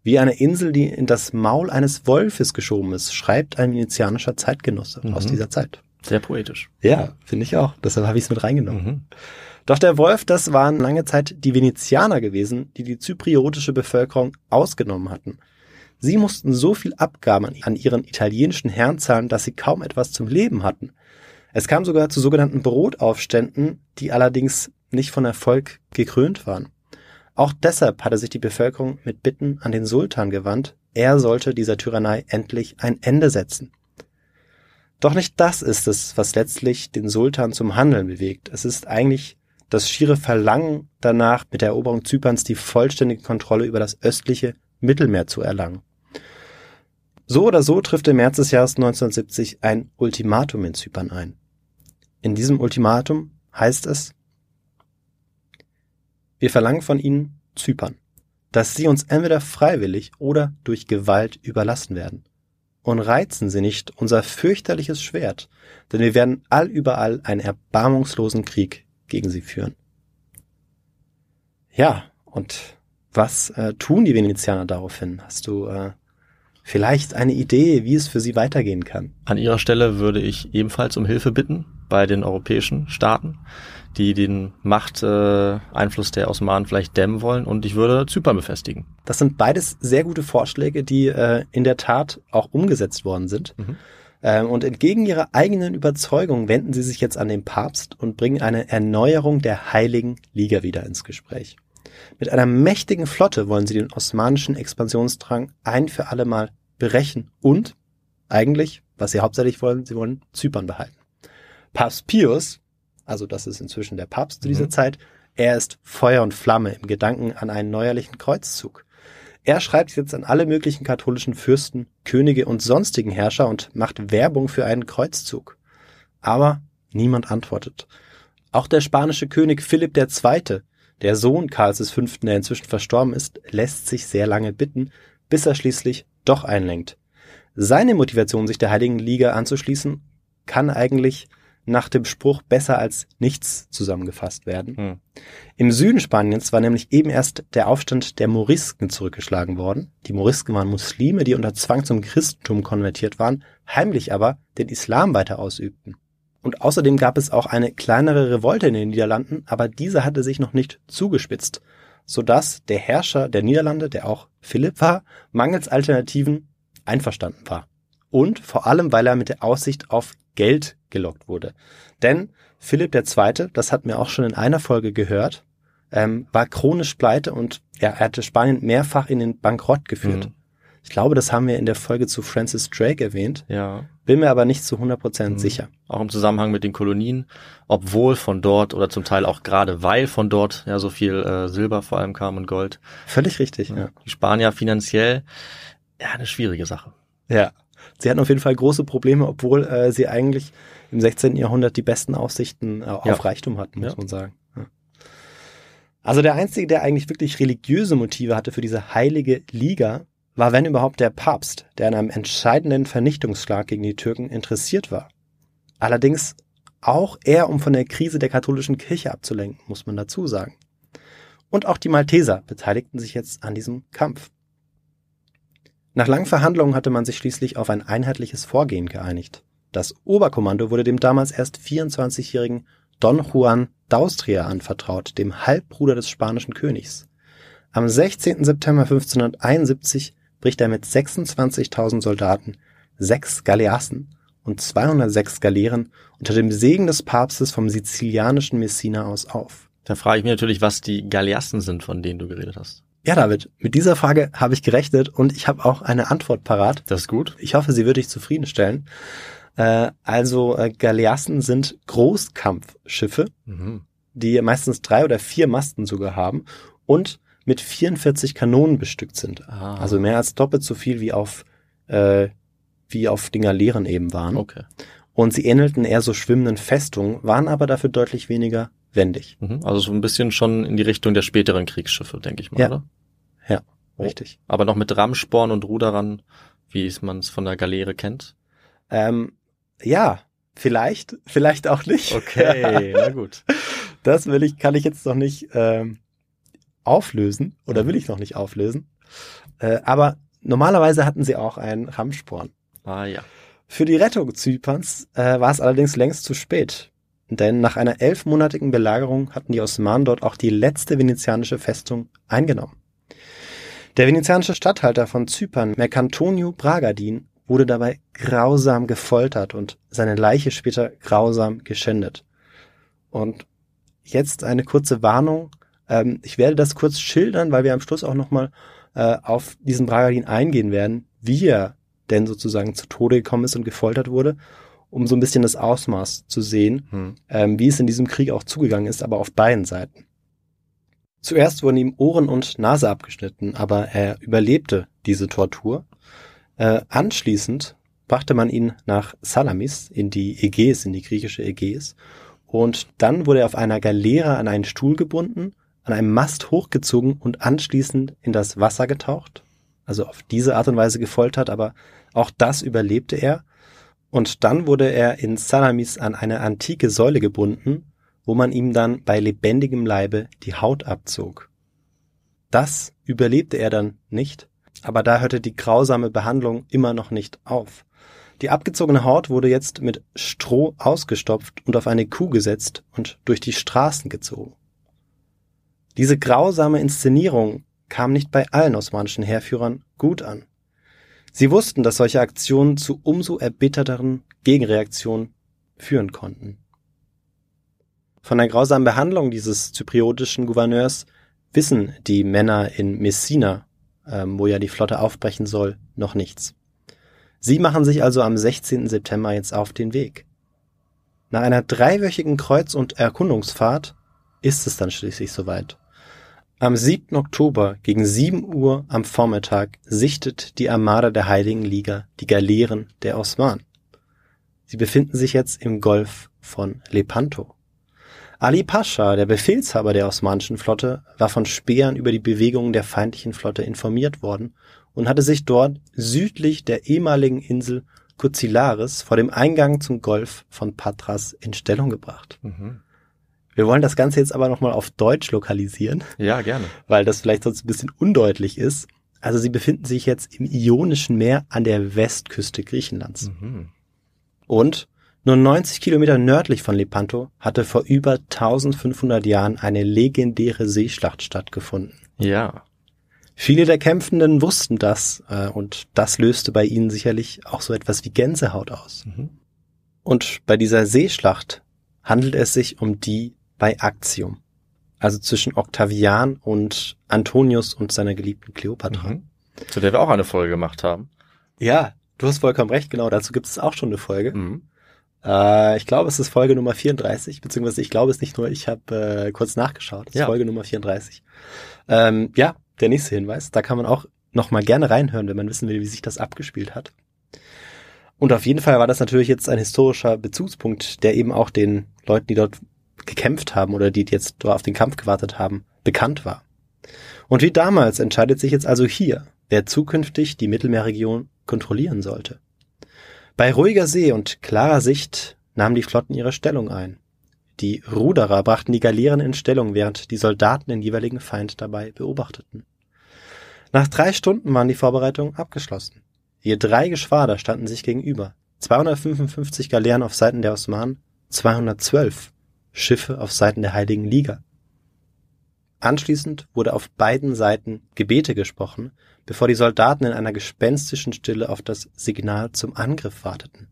Speaker 5: Wie eine Insel, die in das Maul eines Wolfes geschoben ist, schreibt ein venezianischer Zeitgenosse
Speaker 4: Mhm.
Speaker 5: aus dieser Zeit.
Speaker 4: Sehr poetisch.
Speaker 5: Ja, finde ich auch. Deshalb habe ich es mit reingenommen.
Speaker 4: Mhm.
Speaker 5: Doch der Wolf, das waren lange Zeit die Venezianer gewesen, die die zypriotische Bevölkerung ausgenommen hatten. Sie mussten so viel Abgaben an ihren italienischen Herren zahlen, dass sie kaum etwas zum Leben hatten. Es kam sogar zu sogenannten Brotaufständen, die allerdings nicht von Erfolg gekrönt waren. Auch deshalb hatte sich die Bevölkerung mit Bitten an den Sultan gewandt, er sollte dieser Tyrannei endlich ein Ende setzen. Doch nicht das ist es, was letztlich den Sultan zum Handeln bewegt. Es ist eigentlich das schiere Verlangen danach, mit der Eroberung Zyperns die vollständige Kontrolle über das östliche Mittelmeer zu erlangen. So oder so trifft im März des Jahres 1970 ein Ultimatum in Zypern ein. In diesem Ultimatum heißt es, wir verlangen von Ihnen Zypern, dass Sie uns entweder freiwillig oder durch Gewalt überlassen werden. Und reizen Sie nicht unser fürchterliches Schwert, denn wir werden allüberall einen erbarmungslosen Krieg gegen Sie führen. Ja, und was äh, tun die Venezianer daraufhin? Hast du äh, vielleicht eine Idee, wie es für sie weitergehen kann?
Speaker 4: An ihrer Stelle würde ich ebenfalls um Hilfe bitten. bei den europäischen Staaten, die den Machteinfluss äh, der Osmanen vielleicht dämmen wollen und ich würde Zypern befestigen.
Speaker 5: Das sind beides sehr gute Vorschläge, die äh, in der Tat auch umgesetzt worden sind. Mhm. Ähm, und entgegen ihrer eigenen Überzeugung wenden sie sich jetzt an den Papst und bringen eine Erneuerung der Heiligen Liga wieder ins Gespräch. Mit einer mächtigen Flotte wollen sie den osmanischen Expansionsdrang ein für alle Mal brechen und eigentlich, was sie hauptsächlich wollen, sie wollen Zypern behalten. Papst Pius, also das ist inzwischen der Papst zu dieser mhm. Zeit, er ist Feuer und Flamme im Gedanken an einen neuerlichen Kreuzzug. Er schreibt jetzt an alle möglichen katholischen Fürsten, Könige und sonstigen Herrscher und macht Werbung für einen Kreuzzug. Aber niemand antwortet. Auch der spanische König Philipp II., der Sohn Karls V., der inzwischen verstorben ist, lässt sich sehr lange bitten, bis er schließlich doch einlenkt. Seine Motivation, sich der Heiligen Liga anzuschließen, kann eigentlich nach dem Spruch besser als nichts zusammengefasst werden. Hm. Im Süden Spaniens war nämlich eben erst der Aufstand der Morisken zurückgeschlagen worden. Die Morisken waren Muslime, die unter Zwang zum Christentum konvertiert waren, heimlich aber den Islam weiter ausübten. Und außerdem gab es auch eine kleinere Revolte in den Niederlanden, aber diese hatte sich noch nicht zugespitzt, sodass der Herrscher der Niederlande, der auch Philipp war, mangels Alternativen einverstanden war. Und vor allem, weil er mit der Aussicht auf Geld gelockt wurde. Denn Philipp II., das hatten wir auch schon in einer Folge gehört, ähm, war chronisch pleite und ja, er hatte Spanien mehrfach in den Bankrott geführt. Mhm. Ich glaube, das haben wir in der Folge zu Francis Drake erwähnt.
Speaker 4: Ja.
Speaker 5: Bin mir aber nicht zu 100% mhm. sicher.
Speaker 4: Auch im Zusammenhang mit den Kolonien, obwohl von dort oder zum Teil auch gerade weil von dort ja so viel äh, Silber vor allem kam und Gold.
Speaker 5: Völlig richtig, ja.
Speaker 4: ja. Die Spanier finanziell, ja, eine schwierige Sache.
Speaker 5: Ja. Sie hatten auf jeden Fall große Probleme, obwohl äh, sie eigentlich im 16. Jahrhundert die besten Aussichten äh, auf ja. Reichtum hatten, muss ja. man sagen. Ja. Also der Einzige, der eigentlich wirklich religiöse Motive hatte für diese heilige Liga, war wenn überhaupt der Papst, der an einem entscheidenden Vernichtungsschlag gegen die Türken interessiert war. Allerdings auch eher, um von der Krise der katholischen Kirche abzulenken, muss man dazu sagen. Und auch die Malteser beteiligten sich jetzt an diesem Kampf. Nach langen Verhandlungen hatte man sich schließlich auf ein einheitliches Vorgehen geeinigt. Das Oberkommando wurde dem damals erst 24-jährigen Don Juan d'Austria anvertraut, dem Halbbruder des spanischen Königs. Am 16. September 1571 bricht er mit 26.000 Soldaten, sechs Galeassen und 206 Galeeren unter dem Segen des Papstes vom sizilianischen Messina aus auf.
Speaker 4: Da frage ich mich natürlich, was die Galeassen sind, von denen du geredet hast.
Speaker 5: Ja, David, mit dieser Frage habe ich gerechnet und ich habe auch eine Antwort parat.
Speaker 4: Das ist gut.
Speaker 5: Ich hoffe, sie wird dich zufriedenstellen. Äh, also äh, Galeassen sind Großkampfschiffe, mhm. die meistens drei oder vier Masten sogar haben und mit 44 Kanonen bestückt sind. Ah. Also mehr als doppelt so viel wie auf äh, wie auf den Galeeren eben waren.
Speaker 4: Okay.
Speaker 5: Und sie ähnelten eher so schwimmenden Festungen, waren aber dafür deutlich weniger wendig.
Speaker 4: Mhm. Also so ein bisschen schon in die Richtung der späteren Kriegsschiffe, denke ich mal,
Speaker 5: ja.
Speaker 4: oder?
Speaker 5: Ja, oh. richtig.
Speaker 4: Aber noch mit Rammsporn und Ruderern, wie man es von der Galeere kennt?
Speaker 5: Ähm, ja, vielleicht, vielleicht auch nicht.
Speaker 4: Okay, na gut.
Speaker 5: Das will ich, kann ich jetzt noch nicht ähm, auflösen oder mhm. will ich noch nicht auflösen. Äh, aber normalerweise hatten sie auch einen Rammsporn.
Speaker 4: Ah ja.
Speaker 5: Für die Rettung Zyperns äh, war es allerdings längst zu spät. Denn nach einer elfmonatigen Belagerung hatten die Osmanen dort auch die letzte venezianische Festung eingenommen. Der venezianische Statthalter von Zypern, Mercantonio Bragadin, wurde dabei grausam gefoltert und seine Leiche später grausam geschändet. Und jetzt eine kurze Warnung. Ähm, ich werde das kurz schildern, weil wir am Schluss auch nochmal äh, auf diesen Bragadin eingehen werden, wie er denn sozusagen zu Tode gekommen ist und gefoltert wurde um so ein bisschen das Ausmaß zu sehen, hm. ähm, wie es in diesem Krieg auch zugegangen ist, aber auf beiden Seiten. Zuerst wurden ihm Ohren und Nase abgeschnitten, aber er überlebte diese Tortur. Äh, anschließend brachte man ihn nach Salamis in die Ägäis, in die griechische Ägäis. Und dann wurde er auf einer Galeere an einen Stuhl gebunden, an einem Mast hochgezogen und anschließend in das Wasser getaucht. Also auf diese Art und Weise gefoltert, aber auch das überlebte er. Und dann wurde er in Salamis an eine antike Säule gebunden, wo man ihm dann bei lebendigem Leibe die Haut abzog. Das überlebte er dann nicht, aber da hörte die grausame Behandlung immer noch nicht auf. Die abgezogene Haut wurde jetzt mit Stroh ausgestopft und auf eine Kuh gesetzt und durch die Straßen gezogen. Diese grausame Inszenierung kam nicht bei allen osmanischen Heerführern gut an. Sie wussten, dass solche Aktionen zu umso erbitterteren Gegenreaktionen führen konnten. Von der grausamen Behandlung dieses zypriotischen Gouverneurs wissen die Männer in Messina, ähm, wo ja die Flotte aufbrechen soll, noch nichts. Sie machen sich also am 16. September jetzt auf den Weg. Nach einer dreiwöchigen Kreuz- und Erkundungsfahrt ist es dann schließlich soweit. Am 7. Oktober gegen 7 Uhr am Vormittag sichtet die Armada der Heiligen Liga die Galeeren der Osmanen. Sie befinden sich jetzt im Golf von Lepanto. Ali Pascha, der Befehlshaber der osmanischen Flotte, war von Speeren über die Bewegungen der feindlichen Flotte informiert worden und hatte sich dort südlich der ehemaligen Insel Kuzilaris vor dem Eingang zum Golf von Patras in Stellung gebracht.
Speaker 4: Mhm.
Speaker 5: Wir wollen das Ganze jetzt aber nochmal auf Deutsch lokalisieren,
Speaker 4: Ja, gerne.
Speaker 5: weil das vielleicht sonst ein bisschen undeutlich ist. Also sie befinden sich jetzt im Ionischen Meer an der Westküste Griechenlands.
Speaker 4: Mhm.
Speaker 5: Und nur 90 Kilometer nördlich von Lepanto hatte vor über 1500 Jahren eine legendäre Seeschlacht stattgefunden.
Speaker 4: Ja.
Speaker 5: Viele der Kämpfenden wussten das äh, und das löste bei ihnen sicherlich auch so etwas wie Gänsehaut aus.
Speaker 4: Mhm.
Speaker 5: Und bei dieser Seeschlacht handelt es sich um die bei Actium, also zwischen Octavian und Antonius und seiner geliebten Kleopatra.
Speaker 4: Mhm. Zu der wir auch eine Folge gemacht haben.
Speaker 5: Ja, du hast vollkommen recht, genau, dazu gibt es auch schon eine Folge.
Speaker 4: Mhm.
Speaker 5: Äh, ich glaube, es ist Folge Nummer 34, beziehungsweise ich glaube es nicht nur, ich habe äh, kurz nachgeschaut, es ist
Speaker 4: Ja.
Speaker 5: Folge Nummer 34. Ähm, ja, der nächste Hinweis, da kann man auch noch mal gerne reinhören, wenn man wissen will, wie sich das abgespielt hat. Und auf jeden Fall war das natürlich jetzt ein historischer Bezugspunkt, der eben auch den Leuten, die dort gekämpft haben oder die jetzt dort auf den Kampf gewartet haben, bekannt war. Und wie damals entscheidet sich jetzt also hier, wer zukünftig die Mittelmeerregion kontrollieren sollte. Bei ruhiger See und klarer Sicht nahmen die Flotten ihre Stellung ein. Die Ruderer brachten die Galeeren in Stellung, während die Soldaten den jeweiligen Feind dabei beobachteten. Nach drei Stunden waren die Vorbereitungen abgeschlossen. Je drei Geschwader standen sich gegenüber. 255 Galeeren auf Seiten der Osmanen, 212 Schiffe auf Seiten der Heiligen Liga. Anschließend wurde auf beiden Seiten Gebete gesprochen, bevor die Soldaten in einer gespenstischen Stille auf das Signal zum Angriff warteten.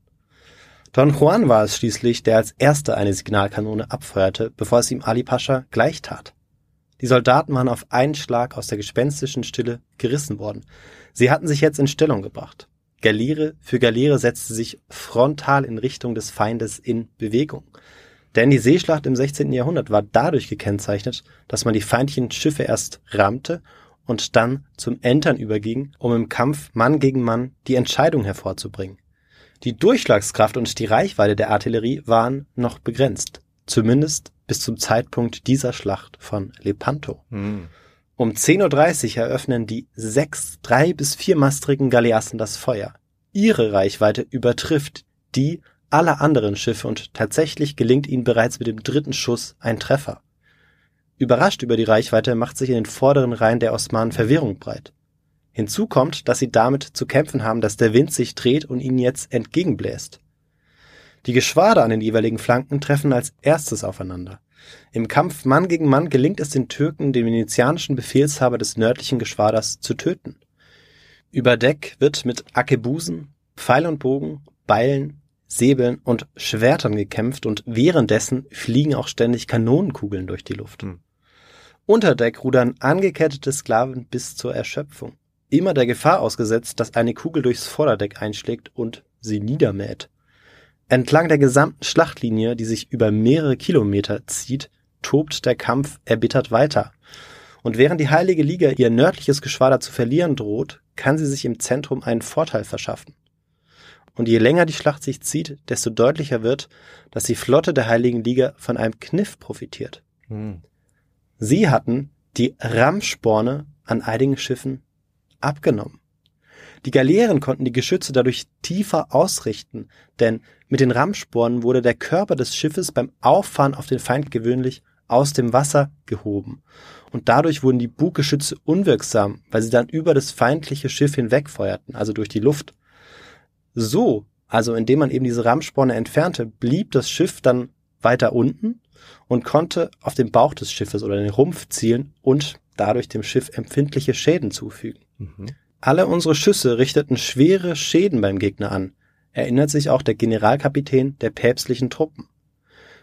Speaker 5: Don Juan war es schließlich, der als erster eine Signalkanone abfeuerte, bevor es ihm Ali Pascha gleich tat. Die Soldaten waren auf einen Schlag aus der gespenstischen Stille gerissen worden. Sie hatten sich jetzt in Stellung gebracht. Galeere für Galeere setzte sich frontal in Richtung des Feindes in Bewegung. Denn die Seeschlacht im 16. Jahrhundert war dadurch gekennzeichnet, dass man die feindlichen Schiffe erst rammte und dann zum Entern überging, um im Kampf Mann gegen Mann die Entscheidung hervorzubringen. Die Durchschlagskraft und die Reichweite der Artillerie waren noch begrenzt, zumindest bis zum Zeitpunkt dieser Schlacht von Lepanto.
Speaker 4: Mhm.
Speaker 5: Um 10.30 Uhr eröffnen die sechs drei- bis viermastrigen Galeassen das Feuer. Ihre Reichweite übertrifft die aller anderen Schiffe und tatsächlich gelingt ihnen bereits mit dem dritten Schuss ein Treffer. Überrascht über die Reichweite macht sich in den vorderen Reihen der Osmanen Verwirrung breit. Hinzu kommt, dass sie damit zu kämpfen haben, dass der Wind sich dreht und ihnen jetzt entgegenbläst. Die Geschwader an den jeweiligen Flanken treffen als erstes aufeinander. Im Kampf Mann gegen Mann gelingt es den Türken, den venezianischen Befehlshaber des nördlichen Geschwaders zu töten. Über Deck wird mit Akebusen, Pfeil und Bogen, Beilen, Säbeln und Schwertern gekämpft und währenddessen fliegen auch ständig Kanonenkugeln durch die Luft.
Speaker 4: Hm.
Speaker 5: Unter Deck rudern angekettete Sklaven bis zur Erschöpfung, immer der Gefahr ausgesetzt, dass eine Kugel durchs Vorderdeck einschlägt und sie niedermäht. Entlang der gesamten Schlachtlinie, die sich über mehrere Kilometer zieht, tobt der Kampf erbittert weiter. Und während die Heilige Liga ihr nördliches Geschwader zu verlieren droht, kann sie sich im Zentrum einen Vorteil verschaffen. Und je länger die Schlacht sich zieht, desto deutlicher wird, dass die Flotte der Heiligen Liga von einem Kniff profitiert.
Speaker 4: Mhm.
Speaker 5: Sie hatten die Rammsporne an einigen Schiffen abgenommen. Die Galeeren konnten die Geschütze dadurch tiefer ausrichten, denn mit den Rammspornen wurde der Körper des Schiffes beim Auffahren auf den Feind gewöhnlich aus dem Wasser gehoben. Und dadurch wurden die Buggeschütze unwirksam, weil sie dann über das feindliche Schiff hinwegfeuerten, also durch die Luft. So also indem man eben diese Rammsporne entfernte, blieb das Schiff dann weiter unten und konnte auf den Bauch des Schiffes oder den Rumpf zielen und dadurch dem Schiff empfindliche Schäden zufügen.
Speaker 4: Mhm.
Speaker 5: Alle unsere Schüsse richteten schwere Schäden beim Gegner an, erinnert sich auch der Generalkapitän der päpstlichen Truppen.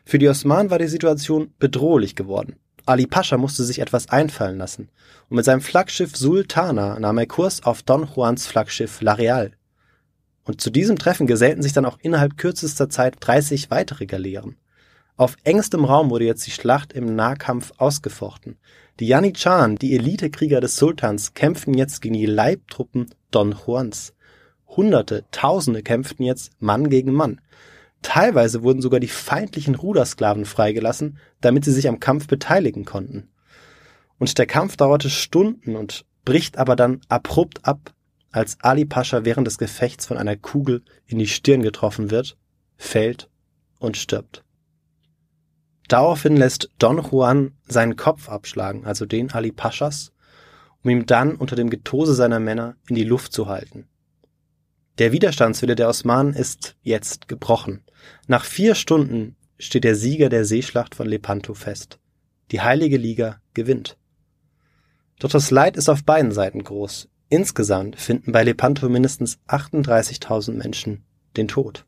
Speaker 5: Für die Osmanen war die Situation bedrohlich geworden. Ali Pascha musste sich etwas einfallen lassen und mit seinem Flaggschiff Sultana nahm er Kurs auf Don Juans Flaggschiff La Real. Und zu diesem Treffen gesellten sich dann auch innerhalb kürzester Zeit 30 weitere Galeeren. Auf engstem Raum wurde jetzt die Schlacht im Nahkampf ausgefochten. Die Janitscharen, die Elitekrieger des Sultans, kämpften jetzt gegen die Leibtruppen Don Juans. Hunderte, Tausende kämpften jetzt Mann gegen Mann. Teilweise wurden sogar die feindlichen Rudersklaven freigelassen, damit sie sich am Kampf beteiligen konnten. Und der Kampf dauerte Stunden und bricht aber dann abrupt ab, als Ali Pascha während des Gefechts von einer Kugel in die Stirn getroffen wird, fällt und stirbt. Daraufhin lässt Don Juan seinen Kopf abschlagen, also den Ali Paschas, um ihn dann unter dem Getose seiner Männer in die Luft zu halten. Der Widerstandswille der Osmanen ist jetzt gebrochen. Nach vier Stunden steht der Sieger der Seeschlacht von Lepanto fest. Die Heilige Liga gewinnt. Doch das Leid ist auf beiden Seiten groß. Insgesamt finden bei Lepanto mindestens 38.000 Menschen den Tod.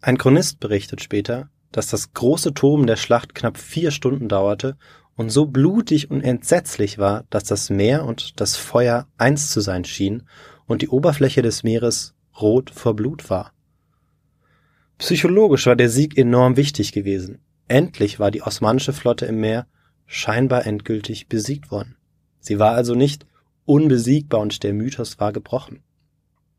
Speaker 5: Ein Chronist berichtet später, dass das große Toben der Schlacht knapp vier Stunden dauerte und so blutig und entsetzlich war, dass das Meer und das Feuer eins zu sein schien und die Oberfläche des Meeres rot vor Blut war. Psychologisch war der Sieg enorm wichtig gewesen. Endlich war die osmanische Flotte im Meer scheinbar endgültig besiegt worden. Sie war also nicht unbesiegbar und der Mythos war gebrochen.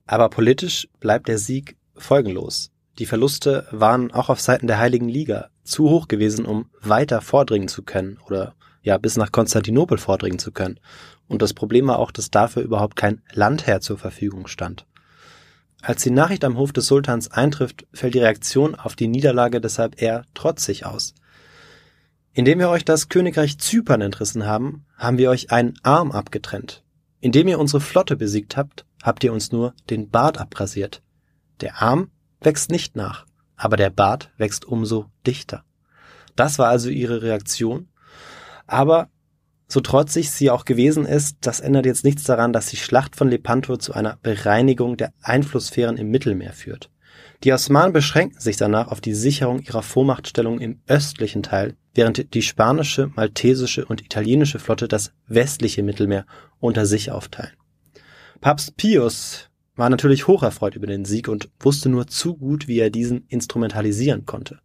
Speaker 5: Aber politisch bleibt der Sieg folgenlos. Die Verluste waren auch auf Seiten der Heiligen Liga zu hoch gewesen, um weiter vordringen zu können oder ja bis nach Konstantinopel vordringen zu können. Und das Problem war auch, dass dafür überhaupt kein Landherr zur Verfügung stand. Als die Nachricht am Hof des Sultans eintrifft, fällt die Reaktion auf die Niederlage deshalb eher trotzig aus. Indem wir euch das Königreich Zypern entrissen haben, haben wir euch einen Arm abgetrennt. Indem ihr unsere Flotte besiegt habt, habt ihr uns nur den Bart abrasiert. Der Arm wächst nicht nach, aber der Bart wächst umso dichter. Das war also ihre Reaktion. Aber so trotzig sie auch gewesen ist, das ändert jetzt nichts daran, dass die Schlacht von Lepanto zu einer Bereinigung der Einflusssphären im Mittelmeer führt. Die Osmanen beschränken sich danach auf die Sicherung ihrer Vormachtstellung im östlichen Teil, während die spanische, maltesische und italienische Flotte das westliche Mittelmeer unter sich aufteilen. Papst Pius war natürlich hocherfreut über den Sieg und wusste nur zu gut, wie er diesen instrumentalisieren konnte.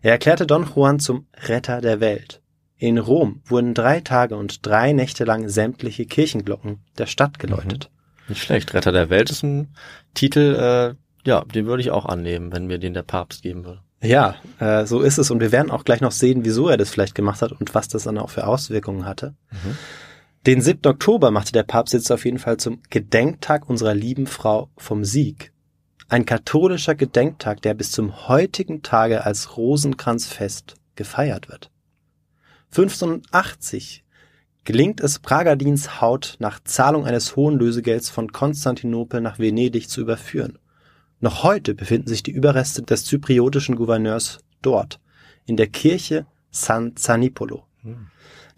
Speaker 5: Er erklärte Don Juan zum Retter der Welt. In Rom wurden drei Tage und drei Nächte lang sämtliche Kirchenglocken der Stadt geläutet.
Speaker 4: Mhm. Nicht schlecht. Retter der Welt ist ein Titel, äh, ja, den würde ich auch annehmen, wenn mir den der Papst geben würde.
Speaker 5: Ja, äh, so ist es. Und wir werden auch gleich noch sehen, wieso er das vielleicht gemacht hat und was das dann auch für Auswirkungen hatte. Mhm. Den 7. Oktober machte der Papst jetzt auf jeden Fall zum Gedenktag unserer lieben Frau vom Sieg. Ein katholischer Gedenktag, der bis zum heutigen Tage als Rosenkranzfest gefeiert wird. 1580 gelingt es Pragadins Haut nach Zahlung eines hohen Lösegelds von Konstantinopel nach Venedig zu überführen. Noch heute befinden sich die Überreste des zypriotischen Gouverneurs dort, in der Kirche San Zanipolo. Hm.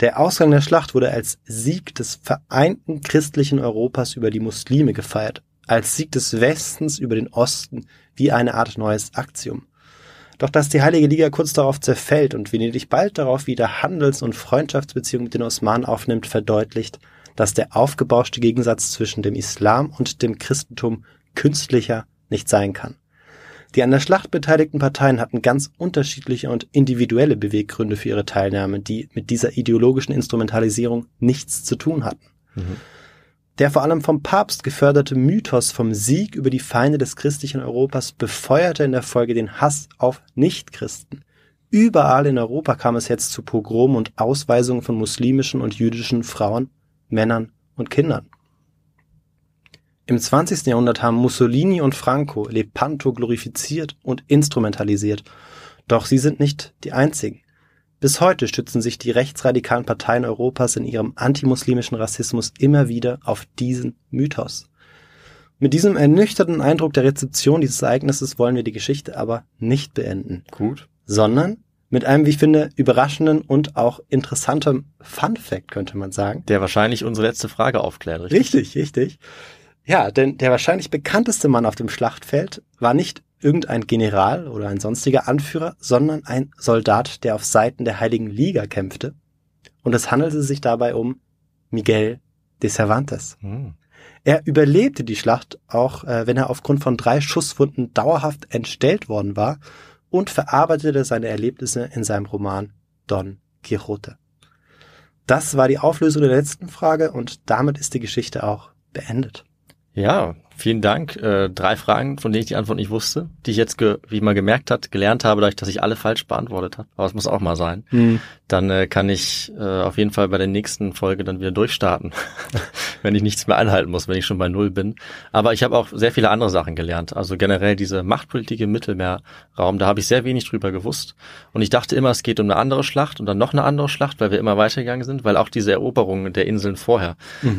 Speaker 5: Der Ausgang der Schlacht wurde als Sieg des vereinten christlichen Europas über die Muslime gefeiert, als Sieg des Westens über den Osten, wie eine Art neues Aktium. Doch dass die Heilige Liga kurz darauf zerfällt und Venedig bald darauf wieder Handels- und Freundschaftsbeziehungen mit den Osmanen aufnimmt, verdeutlicht, dass der aufgebauschte Gegensatz zwischen dem Islam und dem Christentum künstlicher nicht sein kann. Die an der Schlacht beteiligten Parteien hatten ganz unterschiedliche und individuelle Beweggründe für ihre Teilnahme, die mit dieser ideologischen Instrumentalisierung nichts zu tun hatten. Mhm. Der vor allem vom Papst geförderte Mythos vom Sieg über die Feinde des christlichen Europas befeuerte in der Folge den Hass auf Nichtchristen. Überall in Europa kam es jetzt zu Pogromen und Ausweisungen von muslimischen und jüdischen Frauen, Männern und Kindern. Im 20. Jahrhundert haben Mussolini und Franco Lepanto glorifiziert und instrumentalisiert. Doch sie sind nicht die einzigen. Bis heute stützen sich die rechtsradikalen Parteien Europas in ihrem antimuslimischen Rassismus immer wieder auf diesen Mythos. Mit diesem ernüchternden Eindruck der Rezeption dieses Ereignisses wollen wir die Geschichte aber nicht beenden,
Speaker 4: Gut.
Speaker 5: sondern mit einem, wie ich finde, überraschenden und auch interessantem Fun Fact, könnte man sagen.
Speaker 4: Der wahrscheinlich unsere letzte Frage aufklärt, richtig?
Speaker 5: Richtig, richtig. Ja, denn der wahrscheinlich bekannteste Mann auf dem Schlachtfeld war nicht irgendein General oder ein sonstiger Anführer, sondern ein Soldat, der auf Seiten der Heiligen Liga kämpfte. Und es handelte sich dabei um Miguel de Cervantes.
Speaker 4: Hm.
Speaker 5: Er überlebte die Schlacht, auch äh, wenn er aufgrund von drei Schusswunden dauerhaft entstellt worden war und verarbeitete seine Erlebnisse in seinem Roman Don Quixote. Das war die Auflösung der letzten Frage und damit ist die Geschichte auch beendet.
Speaker 4: Ja, vielen Dank. Äh, drei Fragen, von denen ich die Antwort nicht wusste, die ich jetzt, ge wie man gemerkt hat, gelernt habe, dadurch, dass ich alle falsch beantwortet habe. Aber es muss auch mal sein. Dann äh, kann ich äh, auf jeden Fall bei der nächsten Folge dann wieder durchstarten, wenn ich nichts mehr einhalten muss, wenn ich schon bei Null bin. Aber ich habe auch sehr viele andere Sachen gelernt. Also generell diese Machtpolitik im Mittelmeerraum, da habe ich sehr wenig drüber gewusst. Und ich dachte immer, es geht um eine andere Schlacht und dann noch eine andere Schlacht, weil wir immer weitergegangen sind, weil auch diese Eroberungen der Inseln vorher,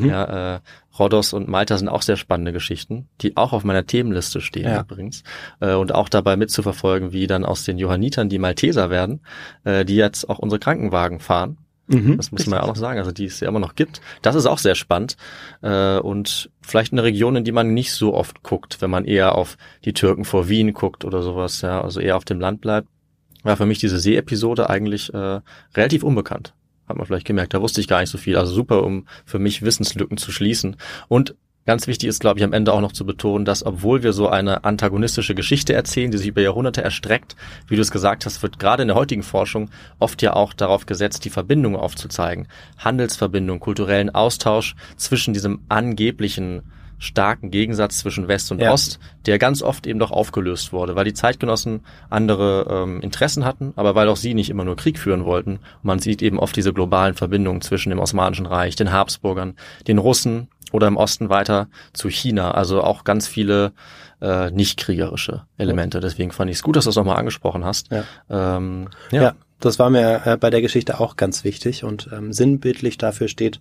Speaker 4: ja, äh, Rhodos und Malta sind auch sehr spannende Geschichten, die auch auf meiner Themenliste stehen
Speaker 5: Ja.
Speaker 4: übrigens. Äh, und auch dabei mitzuverfolgen, wie dann aus den Johannitern die Malteser werden, äh, die jetzt auch unsere Krankenwagen fahren.
Speaker 5: Mhm.
Speaker 4: Das muss man ja auch noch sagen, also die es ja immer noch gibt. Das ist auch sehr spannend äh, und vielleicht eine Region, in die man nicht so oft guckt, wenn man eher auf die Türken vor Wien guckt oder sowas, ja, also eher auf dem Land bleibt. War für mich diese See-Episode eigentlich äh, relativ unbekannt. Hat man vielleicht gemerkt, da wusste ich gar nicht so viel. Also super, um für mich Wissenslücken zu schließen. Und Ganz wichtig ist, glaube ich, am Ende auch noch zu betonen, dass obwohl wir so eine antagonistische Geschichte erzählen, die sich über Jahrhunderte erstreckt, wie du es gesagt hast, wird gerade in der heutigen Forschung oft ja auch darauf gesetzt, die Verbindungen aufzuzeigen. Handelsverbindung, kulturellen Austausch zwischen diesem angeblichen starken Gegensatz zwischen West und
Speaker 5: Ja.
Speaker 4: Ost, der ganz oft eben doch aufgelöst wurde, weil die Zeitgenossen andere ähm, Interessen hatten, aber weil auch sie nicht immer nur Krieg führen wollten. Und man sieht eben oft diese globalen Verbindungen zwischen dem Osmanischen Reich, den Habsburgern, den Russen oder im Osten weiter zu China. Also auch ganz viele äh, nicht kriegerische Elemente. Deswegen fand ich es gut, dass du es nochmal angesprochen hast.
Speaker 5: Ja.
Speaker 4: Ähm,
Speaker 5: Ja.
Speaker 4: ja.
Speaker 5: das war mir äh, bei der Geschichte auch ganz wichtig und ähm, sinnbildlich dafür steht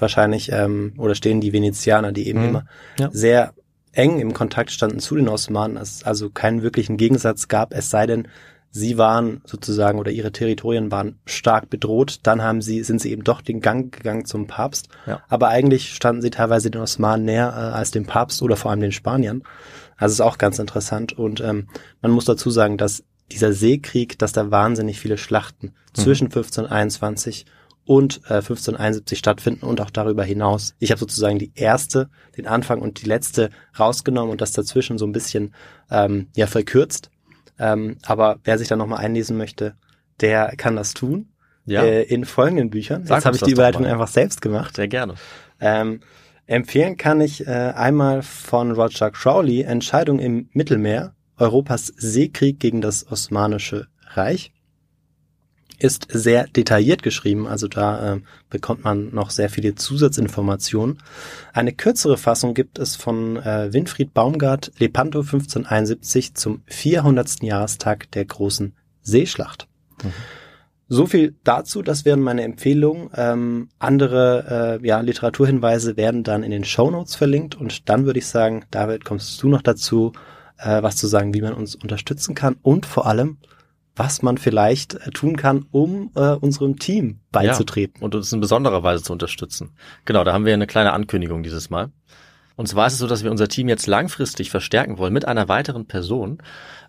Speaker 5: wahrscheinlich ähm, oder stehen die Venezianer, die eben
Speaker 4: Mhm.
Speaker 5: immer
Speaker 4: Ja.
Speaker 5: sehr eng im Kontakt standen zu den Osmanen, es also keinen wirklichen Gegensatz gab, es sei denn, sie waren sozusagen oder ihre Territorien waren stark bedroht, dann haben sie, sind sie eben doch den Gang gegangen zum Papst.
Speaker 4: Ja.
Speaker 5: Aber eigentlich standen sie teilweise den Osmanen näher äh, als dem Papst oder vor allem den Spaniern. Also ist auch ganz interessant. Und ähm, man muss dazu sagen, dass dieser Seekrieg, dass da wahnsinnig viele Schlachten zwischen 1521 und äh, 1571 stattfinden und auch darüber hinaus. Ich habe sozusagen die erste, den Anfang und die letzte rausgenommen und das dazwischen so ein bisschen ähm, ja verkürzt. Ähm, aber wer sich da nochmal einlesen möchte, der kann das tun.
Speaker 4: Ja,
Speaker 5: Äh, in folgenden Büchern.
Speaker 4: Sag
Speaker 5: Jetzt habe ich die Überleitung einfach selbst gemacht.
Speaker 4: sehr gerne.
Speaker 5: Ähm, empfehlen kann ich äh, einmal von Roger Crowley Entscheidung im Mittelmeer, Europas Seekrieg gegen das Osmanische Reich. Ist sehr detailliert geschrieben, also da äh, bekommt man noch sehr viele Zusatzinformationen. Eine kürzere Fassung gibt es von äh, Winfried Baumgart, Lepanto 1571 zum 400. Jahrestag der großen Seeschlacht. So viel dazu, das wären meine Empfehlungen. Ähm, andere äh, ja, Literaturhinweise werden dann in den Shownotes verlinkt und dann würde ich sagen, David, kommst du noch dazu, äh, was zu sagen, wie man uns unterstützen kann und vor allem, was man vielleicht äh, tun kann, um äh, unserem Team beizutreten.
Speaker 4: Ja, und uns in besonderer Weise zu unterstützen. Genau, da haben wir eine kleine Ankündigung dieses Mal. Und zwar ist es so, dass wir unser Team jetzt langfristig verstärken wollen mit einer weiteren Person,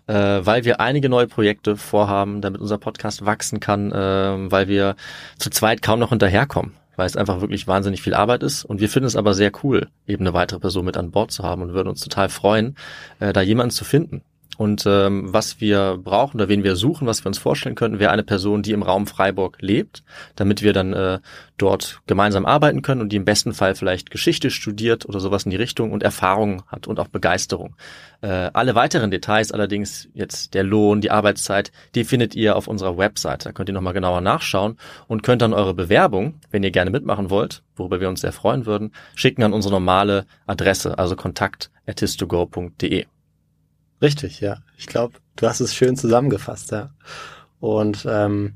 Speaker 4: äh, weil wir einige neue Projekte vorhaben, damit unser Podcast wachsen kann, äh, weil wir zu zweit kaum noch hinterherkommen, weil es einfach wirklich wahnsinnig viel Arbeit ist. Und wir finden es aber sehr cool, eben eine weitere Person mit an Bord zu haben und würden uns total freuen, äh, da jemanden zu finden. Und ähm, was wir brauchen oder wen wir suchen, was wir uns vorstellen könnten, wäre eine Person, die im Raum Freiburg lebt, damit wir dann äh, dort gemeinsam arbeiten können und die im besten Fall vielleicht Geschichte studiert oder sowas in die Richtung und Erfahrung hat und auch Begeisterung. Äh, alle weiteren Details allerdings, jetzt der Lohn, die Arbeitszeit, die findet ihr auf unserer Website. Da könnt ihr nochmal genauer nachschauen und könnt dann eure Bewerbung, wenn ihr gerne mitmachen wollt, worüber wir uns sehr freuen würden, schicken an unsere normale Adresse, also kontakt.tistogo.de.
Speaker 5: Richtig, ja. Ich glaube, du hast es schön zusammengefasst, ja. Und ähm,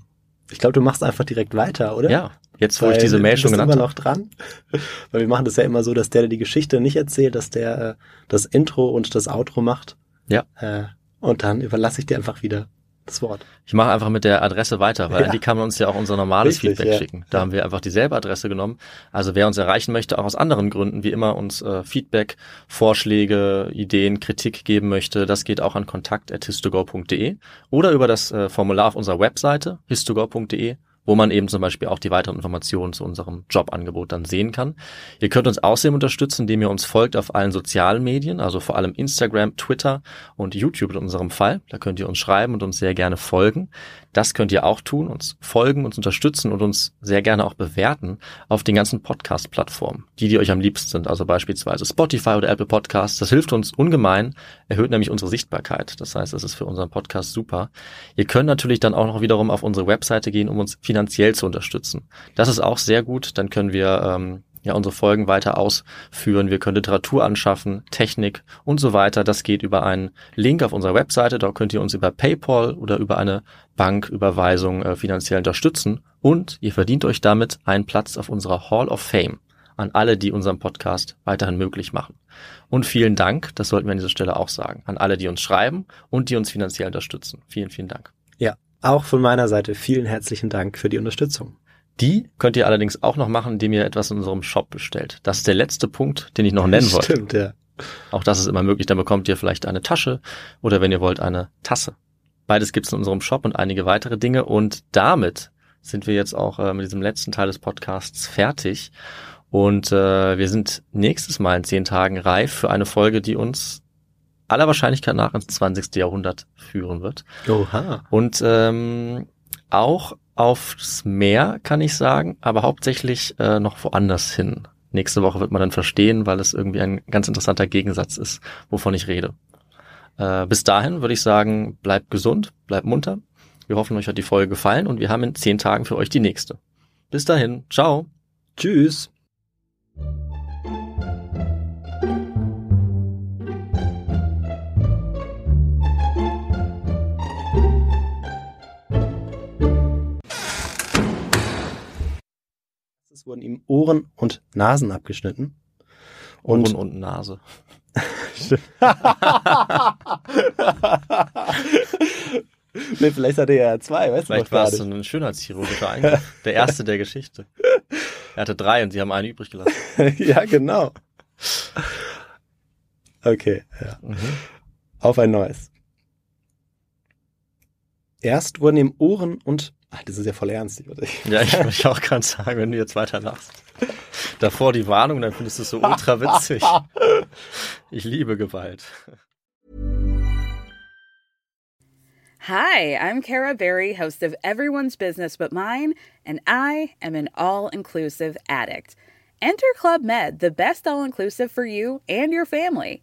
Speaker 5: Ich glaube, du machst einfach direkt weiter, oder?
Speaker 4: Ja, jetzt wo ich
Speaker 5: Weil
Speaker 4: diese Mail schon genannt
Speaker 5: immer
Speaker 4: habe.
Speaker 5: noch dran. Weil wir machen das ja immer so, dass der, der die Geschichte nicht erzählt, dass der äh, das Intro und das Outro macht.
Speaker 4: Ja.
Speaker 5: Äh, und dann überlasse ich dir einfach wieder das Wort.
Speaker 4: Ich mache einfach mit der Adresse weiter, weil
Speaker 5: Ja.
Speaker 4: an die kann man uns ja auch unser normales
Speaker 5: Richtig,
Speaker 4: Feedback
Speaker 5: ja.
Speaker 4: schicken. Da haben wir einfach dieselbe Adresse genommen. Also wer uns erreichen möchte, auch aus anderen Gründen, wie immer uns äh, Feedback, Vorschläge, Ideen, Kritik geben möchte, das geht auch an kontakt.histogor.de oder über das äh, Formular auf unserer Webseite histogor.de wo man eben zum Beispiel auch die weiteren Informationen zu unserem Jobangebot dann sehen kann. Ihr könnt uns außerdem unterstützen, indem ihr uns folgt auf allen sozialen Medien, also vor allem Instagram, Twitter und YouTube in unserem Fall. Da könnt ihr uns schreiben und uns sehr gerne folgen. Das könnt ihr auch tun, uns folgen, uns unterstützen und uns sehr gerne auch bewerten auf den ganzen Podcast-Plattformen, die, die euch am liebsten sind, also beispielsweise Spotify oder Apple Podcasts. Das hilft uns ungemein, erhöht nämlich unsere Sichtbarkeit. Das heißt, das ist für unseren Podcast super. Ihr könnt natürlich dann auch noch wiederum auf unsere Webseite gehen, um uns finanziell zu unterstützen. Das ist auch sehr gut. Dann können wir ähm, ja unsere Folgen weiter ausführen. Wir können Literatur anschaffen, Technik und so weiter. Das geht über einen Link auf unserer Webseite. Da könnt ihr uns über PayPal oder über eine Banküberweisung äh, finanziell unterstützen. Und ihr verdient euch damit einen Platz auf unserer Hall of Fame an alle, die unseren Podcast weiterhin möglich machen. Und vielen Dank, das sollten wir an dieser Stelle auch sagen, an alle, die uns schreiben und die uns finanziell unterstützen. Vielen, vielen Dank.
Speaker 5: Ja, auch von meiner Seite vielen herzlichen Dank für die Unterstützung.
Speaker 4: Die könnt ihr allerdings auch noch machen, indem ihr etwas in unserem Shop bestellt. Das ist der letzte Punkt, den ich noch nennen wollte.
Speaker 5: Stimmt, ja.
Speaker 4: Auch das ist immer möglich. Dann bekommt ihr vielleicht eine Tasche oder wenn ihr wollt, eine Tasse. Beides gibt's in unserem Shop und einige weitere Dinge. Und damit sind wir jetzt auch äh, mit diesem letzten Teil des Podcasts fertig. Und äh, wir sind nächstes Mal in zehn Tagen reif für eine Folge, die uns aller Wahrscheinlichkeit nach ins 20. Jahrhundert führen wird.
Speaker 5: Oha.
Speaker 4: Und ähm, auch aufs Meer, kann ich sagen, aber hauptsächlich äh, noch woanders hin. Nächste Woche wird man dann verstehen, weil es irgendwie ein ganz interessanter Gegensatz ist, wovon ich rede. Äh, bis dahin würde ich sagen, bleibt gesund, bleibt munter. Wir hoffen, euch hat die Folge gefallen und wir haben in zehn Tagen für euch die nächste. Bis dahin, ciao.
Speaker 5: Tschüss. Es wurden ihm Ohren und Nasen abgeschnitten. Und,
Speaker 4: Ohren und Nase.
Speaker 5: nee, vielleicht hatte er ja zwei, weißt
Speaker 4: Vielleicht
Speaker 5: du
Speaker 4: war
Speaker 5: noch
Speaker 4: es so ein schönheitschirurgischer Eingriff. Der erste der Geschichte. Er hatte drei und sie haben einen übrig gelassen.
Speaker 5: ja, genau. Okay, ja.
Speaker 4: Mhm.
Speaker 5: Auf ein neues. Erst wurden ihm Ohren und... Ach, das ist ja voll ernst. Ich,
Speaker 4: Ja, ich möchte auch gerade sagen, wenn du jetzt weiter lachst. Davor die Warnung, dann findest du es so ultra witzig. Ich liebe Gewalt.
Speaker 6: Hi, I'm Kara Berry, host of Everyone's Business But Mine, and I am an all inclusive addict. Enter Club Med, the best all inclusive for you and your family.